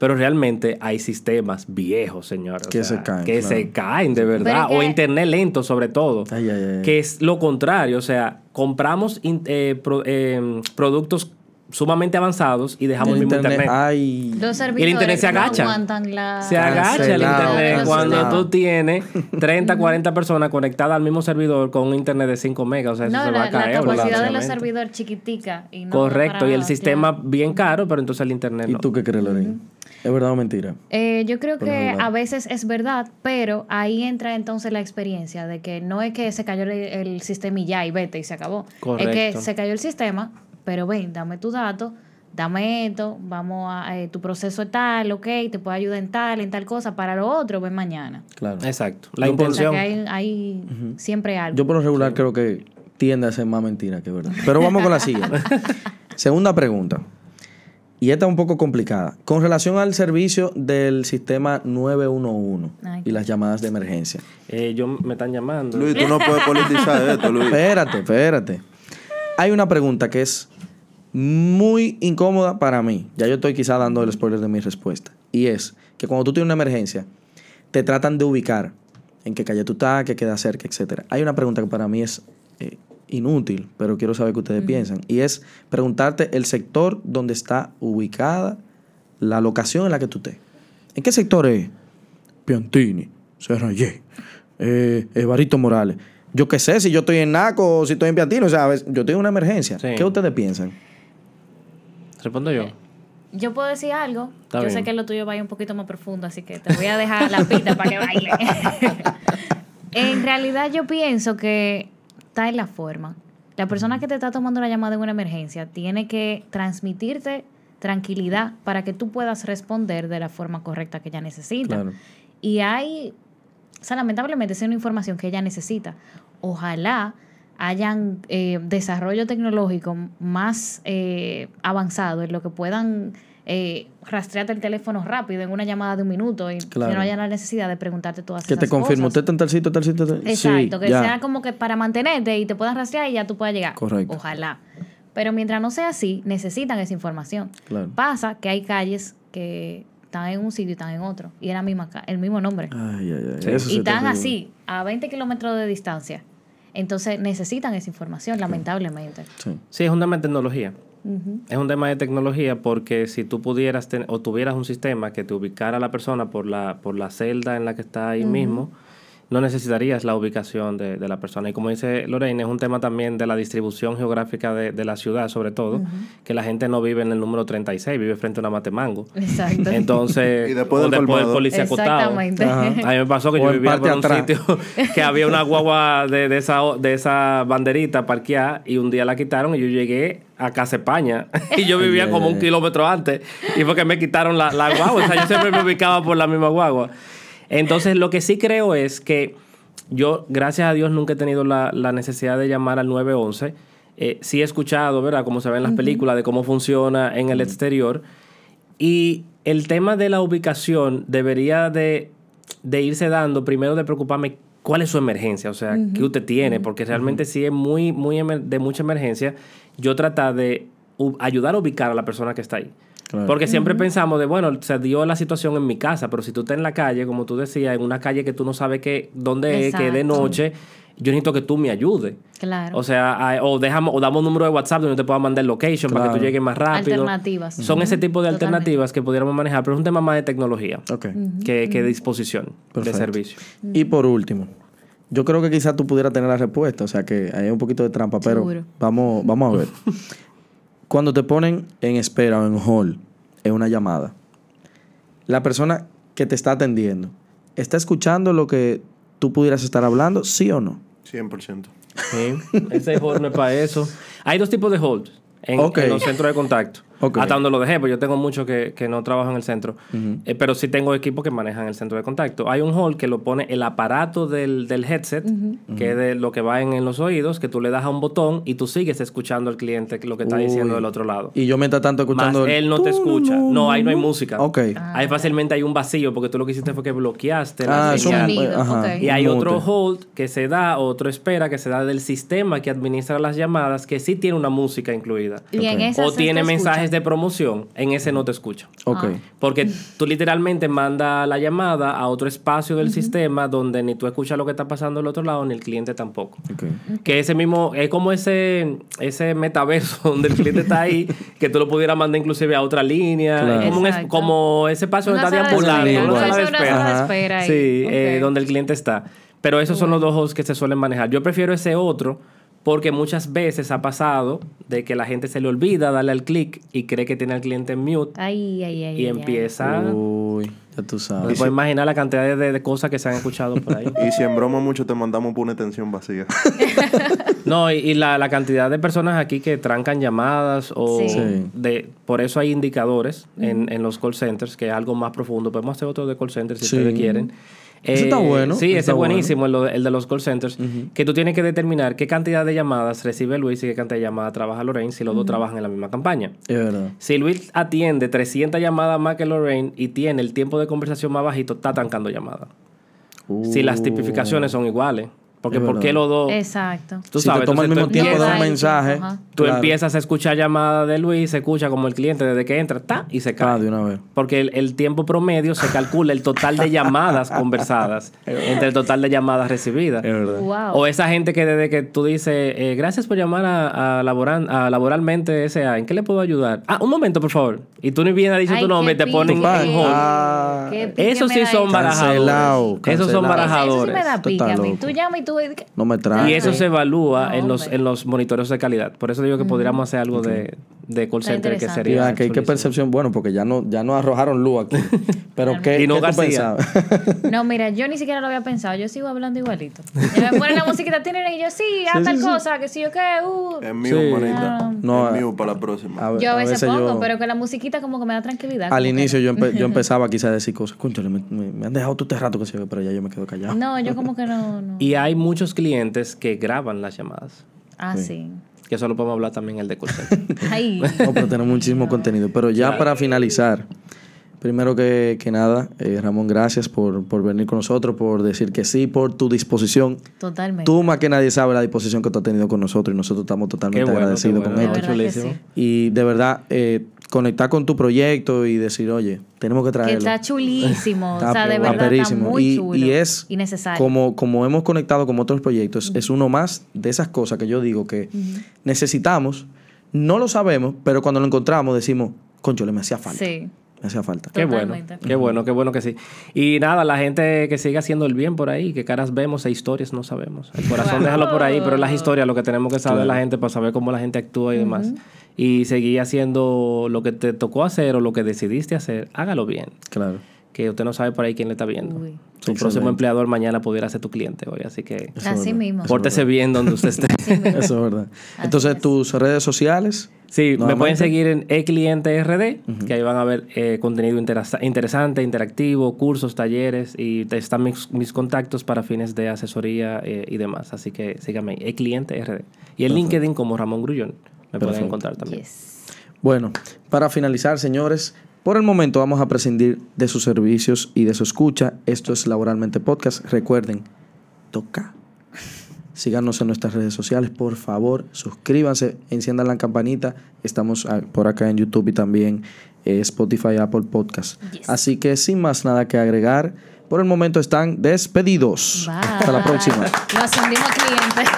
Speaker 3: Pero realmente hay sistemas viejos, señores. o
Speaker 1: Que
Speaker 3: sea,
Speaker 1: se caen,
Speaker 3: Que
Speaker 1: claro.
Speaker 3: se caen de verdad. O internet lento sobre todo.
Speaker 1: Ay, ay, ay.
Speaker 3: Que es lo contrario. O sea, compramos in- eh, pro- eh, productos sumamente avanzados y dejamos
Speaker 1: El
Speaker 3: mismo
Speaker 1: internet,
Speaker 3: internet.
Speaker 1: ay.
Speaker 2: Los
Speaker 3: Y el
Speaker 2: servidores
Speaker 3: internet se
Speaker 2: no
Speaker 3: agacha.
Speaker 2: aguantan la...
Speaker 3: Se agacha el
Speaker 1: Cancelado,
Speaker 3: internet cuando
Speaker 1: cancelado.
Speaker 3: tú tienes 30, 40 personas conectadas al mismo servidor con un internet de 5 megas. O sea, eso
Speaker 2: No,
Speaker 3: se va a caer.
Speaker 2: la capacidad de los servidores chiquitica. Y no
Speaker 3: Correcto, y el sistema bien caro, pero entonces el internet
Speaker 1: ¿Y
Speaker 3: no.
Speaker 1: tú qué crees, Lorena? ¿Es verdad o mentira?
Speaker 2: Eh, yo creo
Speaker 1: Por
Speaker 2: que a veces es verdad, pero ahí entra entonces la experiencia de que no es que se cayó el, el sistema y ya, y vete y se acabó. Es
Speaker 3: Correcto.
Speaker 2: que se cayó el sistema, pero ven, dame tu dato, dame esto, vamos a, eh, tu proceso es tal, ok, te puedo ayudar en tal, en tal cosa, para lo otro, ven mañana.
Speaker 1: Claro.
Speaker 3: Exacto. La
Speaker 1: Yo por-
Speaker 2: O sea
Speaker 3: intención.
Speaker 2: que hay, hay siempre algo.
Speaker 1: Yo por lo regular creo que tiende a ser más mentira que verdad. Pero vamos con la siguiente. Segunda pregunta. Y esta es un poco complicada. Con relación al servicio del sistema 911
Speaker 2: Ay.
Speaker 1: y las llamadas de emergencia.
Speaker 3: Eh, yo me están llamando.
Speaker 4: Luis, tú no puedes politizar esto, Luis.
Speaker 1: Espérate, espérate. Hay una pregunta que es muy incómoda para mí. Ya yo estoy quizá dando el spoiler de mi respuesta. Y es que cuando tú tienes una emergencia, te tratan de ubicar en qué calle tú estás, qué queda cerca, etc. Hay una pregunta que para mí es eh, inútil, pero quiero saber qué ustedes piensan. Y es preguntarte el sector donde está ubicada la locación en la que tú estés. ¿En qué sector es? Piantini, Serrayé, eh, Evarito Morales. Yo qué sé si yo estoy en Naco o si estoy en Piantini. O sea, yo tengo una emergencia.
Speaker 3: Sí.
Speaker 1: ¿Qué ustedes piensan?
Speaker 3: Respondo yo.
Speaker 2: Yo puedo decir algo.
Speaker 3: Está
Speaker 2: yo
Speaker 3: bien.
Speaker 2: sé que lo tuyo va a ir un poquito más profundo, así que te voy a dejar la pista para que baile. en realidad yo pienso que está en la forma. La persona que te está tomando la llamada en una emergencia tiene que transmitirte tranquilidad para que tú puedas responder de la forma correcta que ella necesita.
Speaker 1: Claro.
Speaker 2: Y hay, o sea, lamentablemente es una información que ella necesita. Ojalá hayan eh, desarrollo tecnológico más eh, avanzado en lo que puedan eh, rastrearte el teléfono rápido en una llamada de un minuto y
Speaker 1: Claro.
Speaker 2: que no haya la necesidad de preguntarte todas
Speaker 1: Que
Speaker 2: esas
Speaker 1: te confirme, usted está en tal sitio, tal sitio. tal-
Speaker 2: Exacto,
Speaker 1: Sí,
Speaker 2: que
Speaker 1: ya.
Speaker 2: sea como que para mantenerte y te puedan rastrear y ya tú puedas llegar.
Speaker 1: Correcto.
Speaker 2: Ojalá. Pero mientras no sea así, necesitan esa información.
Speaker 1: Claro.
Speaker 2: Pasa que hay calles que están en un sitio y están en otro. Y es la misma, el mismo nombre.
Speaker 1: Ay, ay, ay.
Speaker 3: Sí.
Speaker 1: Eso sí
Speaker 2: y
Speaker 1: está
Speaker 2: están así, a 20 kilómetros de distancia. Entonces necesitan esa información, lamentablemente.
Speaker 1: Sí.
Speaker 3: Sí, es un tema Es un tema de tecnología porque si tú pudieras ten- o tuvieras un sistema que te ubicara a la persona por la, por la celda en la que está ahí mismo, no necesitarías la ubicación de, de la persona. Y como dice Lorena, es un tema también de la distribución geográfica de, de la ciudad, sobre todo, que la gente no vive en el número 36, vive frente a una matemango.
Speaker 2: Exacto.
Speaker 3: Entonces,
Speaker 4: Y después del
Speaker 3: después del policía acotado.
Speaker 2: Exactamente.
Speaker 1: Ajá.
Speaker 3: A mí me pasó que
Speaker 1: O
Speaker 3: yo vivía por un
Speaker 1: atrás.
Speaker 3: sitio que había una guagua de, de esa, de esa banderita parqueada y un día la quitaron y yo llegué a Casa España y yo vivía como un kilómetro antes y fue que me quitaron la, la guagua. O sea, yo siempre me ubicaba por la misma guagua. Entonces, lo que sí creo es que yo, gracias a Dios, nunca he tenido la, la necesidad de llamar al 911. Eh, sí he escuchado, ¿verdad? Como se ve en las películas, de cómo funciona en el exterior. Y el tema de la ubicación debería de, de irse dando, primero de preocuparme cuál es su emergencia, o sea, qué usted tiene, porque realmente si es muy, muy de mucha emergencia, yo tratar de ayudar a ubicar a la persona que está ahí.
Speaker 1: Claro.
Speaker 3: Porque siempre pensamos de, bueno, se dio la situación en mi casa, pero si tú estás en la calle, como tú decías, en una calle que tú no sabes que, dónde es, que es de
Speaker 2: Exacto.
Speaker 3: noche, yo necesito que tú me ayudes.
Speaker 2: Claro.
Speaker 3: O sea, a- o, dejamos, o damos un número de WhatsApp donde te pueda mandar location para que tú llegues más rápido.
Speaker 2: Alternativas.
Speaker 3: Son ese tipo de
Speaker 2: Totalmente.
Speaker 3: alternativas que pudiéramos manejar, pero es un tema más de tecnología que, que de disposición
Speaker 1: Perfecto.
Speaker 3: de servicio.
Speaker 1: Y por último, yo creo que quizás tú pudieras tener la respuesta, o sea que hay un poquito de trampa, pero
Speaker 2: Seguro.
Speaker 1: vamos, vamos a ver. Cuando te ponen en espera o en hold en una llamada, la persona que te está atendiendo, ¿está escuchando lo que tú pudieras estar hablando, sí o no?
Speaker 4: 100%.
Speaker 3: Sí, ese hold no es para eso. Hay dos tipos de hold en, en los centros de contacto.
Speaker 1: Ok.
Speaker 3: Hasta donde lo dejé, pues yo tengo mucho que, que no trabajo en el centro. Eh, pero sí tengo equipos que manejan el centro de contacto. Hay un hold que lo pone el aparato del, del headset, que es de lo que va en, en los oídos, que tú le das a un botón y tú sigues escuchando al cliente lo que está diciendo del otro lado.
Speaker 1: Y yo mientras tanto
Speaker 3: Más
Speaker 1: escuchando... el
Speaker 3: él no te escucha. No, ahí no hay música.
Speaker 1: Ok.
Speaker 3: Ahí fácilmente hay un vacío porque tú lo que hiciste fue que bloqueaste
Speaker 1: Ah,
Speaker 3: la
Speaker 1: eso
Speaker 3: señal.
Speaker 2: Sonido,
Speaker 1: ajá.
Speaker 2: ok.
Speaker 3: Y hay
Speaker 1: Mute.
Speaker 3: otro hold que se da, otro espera que se da del sistema que administra las llamadas, que sí tiene una música incluida.
Speaker 2: Y en
Speaker 3: O tiene
Speaker 2: escucha
Speaker 3: mensajes de promoción, en ese no te escucho.
Speaker 1: Ok.
Speaker 3: Porque tú literalmente mandas la llamada a otro espacio del sistema donde ni tú escuchas lo que está pasando al otro lado, ni el cliente tampoco. Que ese mismo, es como ese, ese metaverso donde el cliente está ahí, que tú lo pudieras mandar inclusive a otra línea.
Speaker 1: Claro.
Speaker 3: Es como, un es-
Speaker 2: Exacto.
Speaker 3: como ese espacio donde está deambulando. una de espera.
Speaker 2: espera ahí.
Speaker 3: Sí, eh, donde el cliente está. Pero esos son los dos hosts que se suelen manejar. Yo prefiero ese otro porque muchas veces ha pasado de que la gente se le olvida darle al clic y cree que tiene al cliente en mute
Speaker 2: Ay, ay, ay.
Speaker 3: y
Speaker 2: ay,
Speaker 3: empieza...
Speaker 1: Uy, ya tú
Speaker 3: No
Speaker 1: sabes.
Speaker 3: te puedes imaginar la cantidad de, de cosas que se han escuchado por ahí.
Speaker 4: Y si en broma mucho te mandamos por una extensión vacía.
Speaker 3: No, y, y la, la cantidad de personas aquí que trancan llamadas o
Speaker 2: Sí.
Speaker 1: Sí.
Speaker 3: de por eso hay indicadores en, en los call centers, que es algo más profundo. Podemos hacer otro de call centers si
Speaker 1: Sí.
Speaker 3: ustedes quieren. Eh,
Speaker 1: Eso está bueno,
Speaker 3: Sí, ese es buenísimo, el, el de los call centers. Que tú tienes que determinar qué cantidad de llamadas recibe Luis y qué cantidad de llamadas trabaja Lorraine si los dos trabajan en la misma campaña.
Speaker 1: Es verdad.
Speaker 3: Si Luis atiende 300 llamadas más que Lorraine y tiene el tiempo de conversación más bajito, está tancando llamadas. Si las
Speaker 1: Uh.
Speaker 3: tipificaciones son iguales. Porque ¿por qué los dos?
Speaker 2: Exacto.
Speaker 3: Tú
Speaker 1: si
Speaker 3: sabes,
Speaker 1: te toma el mismo tiempo de un mensaje,
Speaker 2: ajá.
Speaker 3: Tú
Speaker 1: claro.
Speaker 3: empiezas a escuchar llamadas de Luis, se escucha como el cliente desde que entra, ta, y se
Speaker 1: Ah,
Speaker 3: cae.
Speaker 1: de una vez.
Speaker 3: Porque el, el tiempo promedio se calcula el total de llamadas conversadas entre el total de llamadas recibidas.
Speaker 1: Es verdad.
Speaker 2: Wow.
Speaker 3: O esa gente que desde que tú dices, eh, gracias por llamar a, a, laboran- a laboralmente SA, ¿en qué le puedo ayudar? Ah, un momento, por favor. Y tú ni bien has dicho
Speaker 2: Ay,
Speaker 3: tu nombre y te ponen en hold.
Speaker 1: Ah,
Speaker 2: Qué pique
Speaker 3: Esos
Speaker 2: me
Speaker 3: sí son
Speaker 2: eso.
Speaker 3: barajadores.
Speaker 1: Cancelado,
Speaker 3: Esos son
Speaker 1: cancelado.
Speaker 3: barajadores.
Speaker 2: Eso sí me da
Speaker 1: Tú
Speaker 2: pique a mí. Tú llamas y tú...
Speaker 1: No me traes.
Speaker 3: Y eso se evalúa
Speaker 2: No,
Speaker 3: en, los,
Speaker 2: hombre.
Speaker 3: en los monitoreos de calidad. Por eso digo que podríamos hacer algo de, de call center que sería.
Speaker 1: Qué
Speaker 3: chulísimo.
Speaker 1: percepción, bueno, porque ya no, ya no arrojaron luz aquí. Pero ¿qué,
Speaker 3: Y no
Speaker 1: ¿qué tú
Speaker 3: García.
Speaker 1: pensabas?
Speaker 2: No, mira, yo ni siquiera lo había pensado. Yo sigo hablando igualito. Y me ponen la musiquita, tienen y yo, sí, haz
Speaker 1: Sí,
Speaker 2: tal
Speaker 1: sí, sí.
Speaker 2: cosa, que sí, yo qué, uh.
Speaker 4: Es mío,
Speaker 1: Sí.
Speaker 4: manita.
Speaker 2: Ah.
Speaker 1: No,
Speaker 4: es mío para la próxima.
Speaker 1: a-
Speaker 2: Yo a veces pongo,
Speaker 1: yo-
Speaker 2: pero que la musiquita como que me da tranquilidad.
Speaker 1: Al inicio yo, empe- yo empezaba quizás a decir cosas. Me- me han dejado todo este rato que se ve, pero ya yo me quedo callado.
Speaker 2: No, yo como que no, no.
Speaker 3: Y hay muchos clientes que graban las llamadas.
Speaker 2: Ah, sí.
Speaker 3: Que eso lo podemos hablar también en el de.
Speaker 2: Ay.
Speaker 1: No, pero tenemos muchísimo contenido. Pero ya para finalizar, primero que, que nada, eh, Ramón, gracias por, por venir con nosotros, por decir que sí, por tu disposición.
Speaker 2: Totalmente.
Speaker 1: Tú más que nadie sabe la disposición que tú has tenido con nosotros y nosotros estamos totalmente
Speaker 3: bueno,
Speaker 1: agradecidos
Speaker 3: bueno.
Speaker 1: con esto.
Speaker 2: sí.
Speaker 1: Y de verdad, eh, conectar con tu proyecto y decir, oye, tenemos que
Speaker 2: Que
Speaker 1: traerlo.
Speaker 2: está chulísimo. o sea,
Speaker 1: Está
Speaker 2: de verdad está muy
Speaker 1: y,
Speaker 2: chulo.
Speaker 1: y es
Speaker 2: Y necesario.
Speaker 1: como, como hemos conectado con otros proyectos, es uno más de esas cosas que yo digo que necesitamos, no lo sabemos, pero cuando lo encontramos decimos, concho, le me hacía falta.
Speaker 2: Sí.
Speaker 1: Me hacía falta.
Speaker 3: Qué bueno, qué bueno, qué bueno que sí. Y nada, la gente que siga haciendo el bien por ahí, que caras vemos e historias no sabemos. El corazón
Speaker 2: Wow.
Speaker 3: déjalo por ahí, pero las historias lo que tenemos que saber de la gente para saber cómo la gente actúa y demás. Y seguir haciendo lo que te tocó hacer o lo que decidiste hacer, hágalo bien.
Speaker 1: Claro.
Speaker 3: Que usted no sabe por ahí quién le está viendo.
Speaker 2: Uy.
Speaker 3: Su
Speaker 1: Excelente.
Speaker 3: próximo empleador mañana pudiera ser tu cliente hoy, así que
Speaker 1: Eso es
Speaker 2: Así mismo.
Speaker 3: pórtese bien donde usted esté.
Speaker 1: Eso es verdad. Entonces, tus redes sociales.
Speaker 3: Sí, me pueden seguir en eClienteRD, que ahí van a ver eh, contenido interesa- interesante, interactivo, cursos, talleres y están mis, mis contactos para fines de asesoría eh, y demás. Así que síganme, eClienteRD. Y en LinkedIn como Ramón Grullón me pueden
Speaker 1: Perfecto.
Speaker 3: encontrar también.
Speaker 2: Yes.
Speaker 1: Bueno, para finalizar, señores, por el momento vamos a prescindir de sus servicios y de su escucha. Esto es Laboralmente Podcast. Recuerden, toca. Síganos en nuestras redes sociales, por favor. Suscríbanse, enciendan la campanita. Estamos por acá en YouTube y también eh, Spotify, Apple Podcast.
Speaker 2: Yes.
Speaker 1: Así que sin más nada que agregar, por el momento están despedidos.
Speaker 2: Bye.
Speaker 1: Hasta la próxima.
Speaker 2: Lo ascendimos a cliente.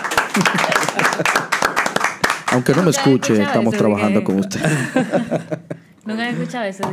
Speaker 1: Aunque no me escuche, estamos trabajando con usted.
Speaker 2: Nunca he escuchado eso.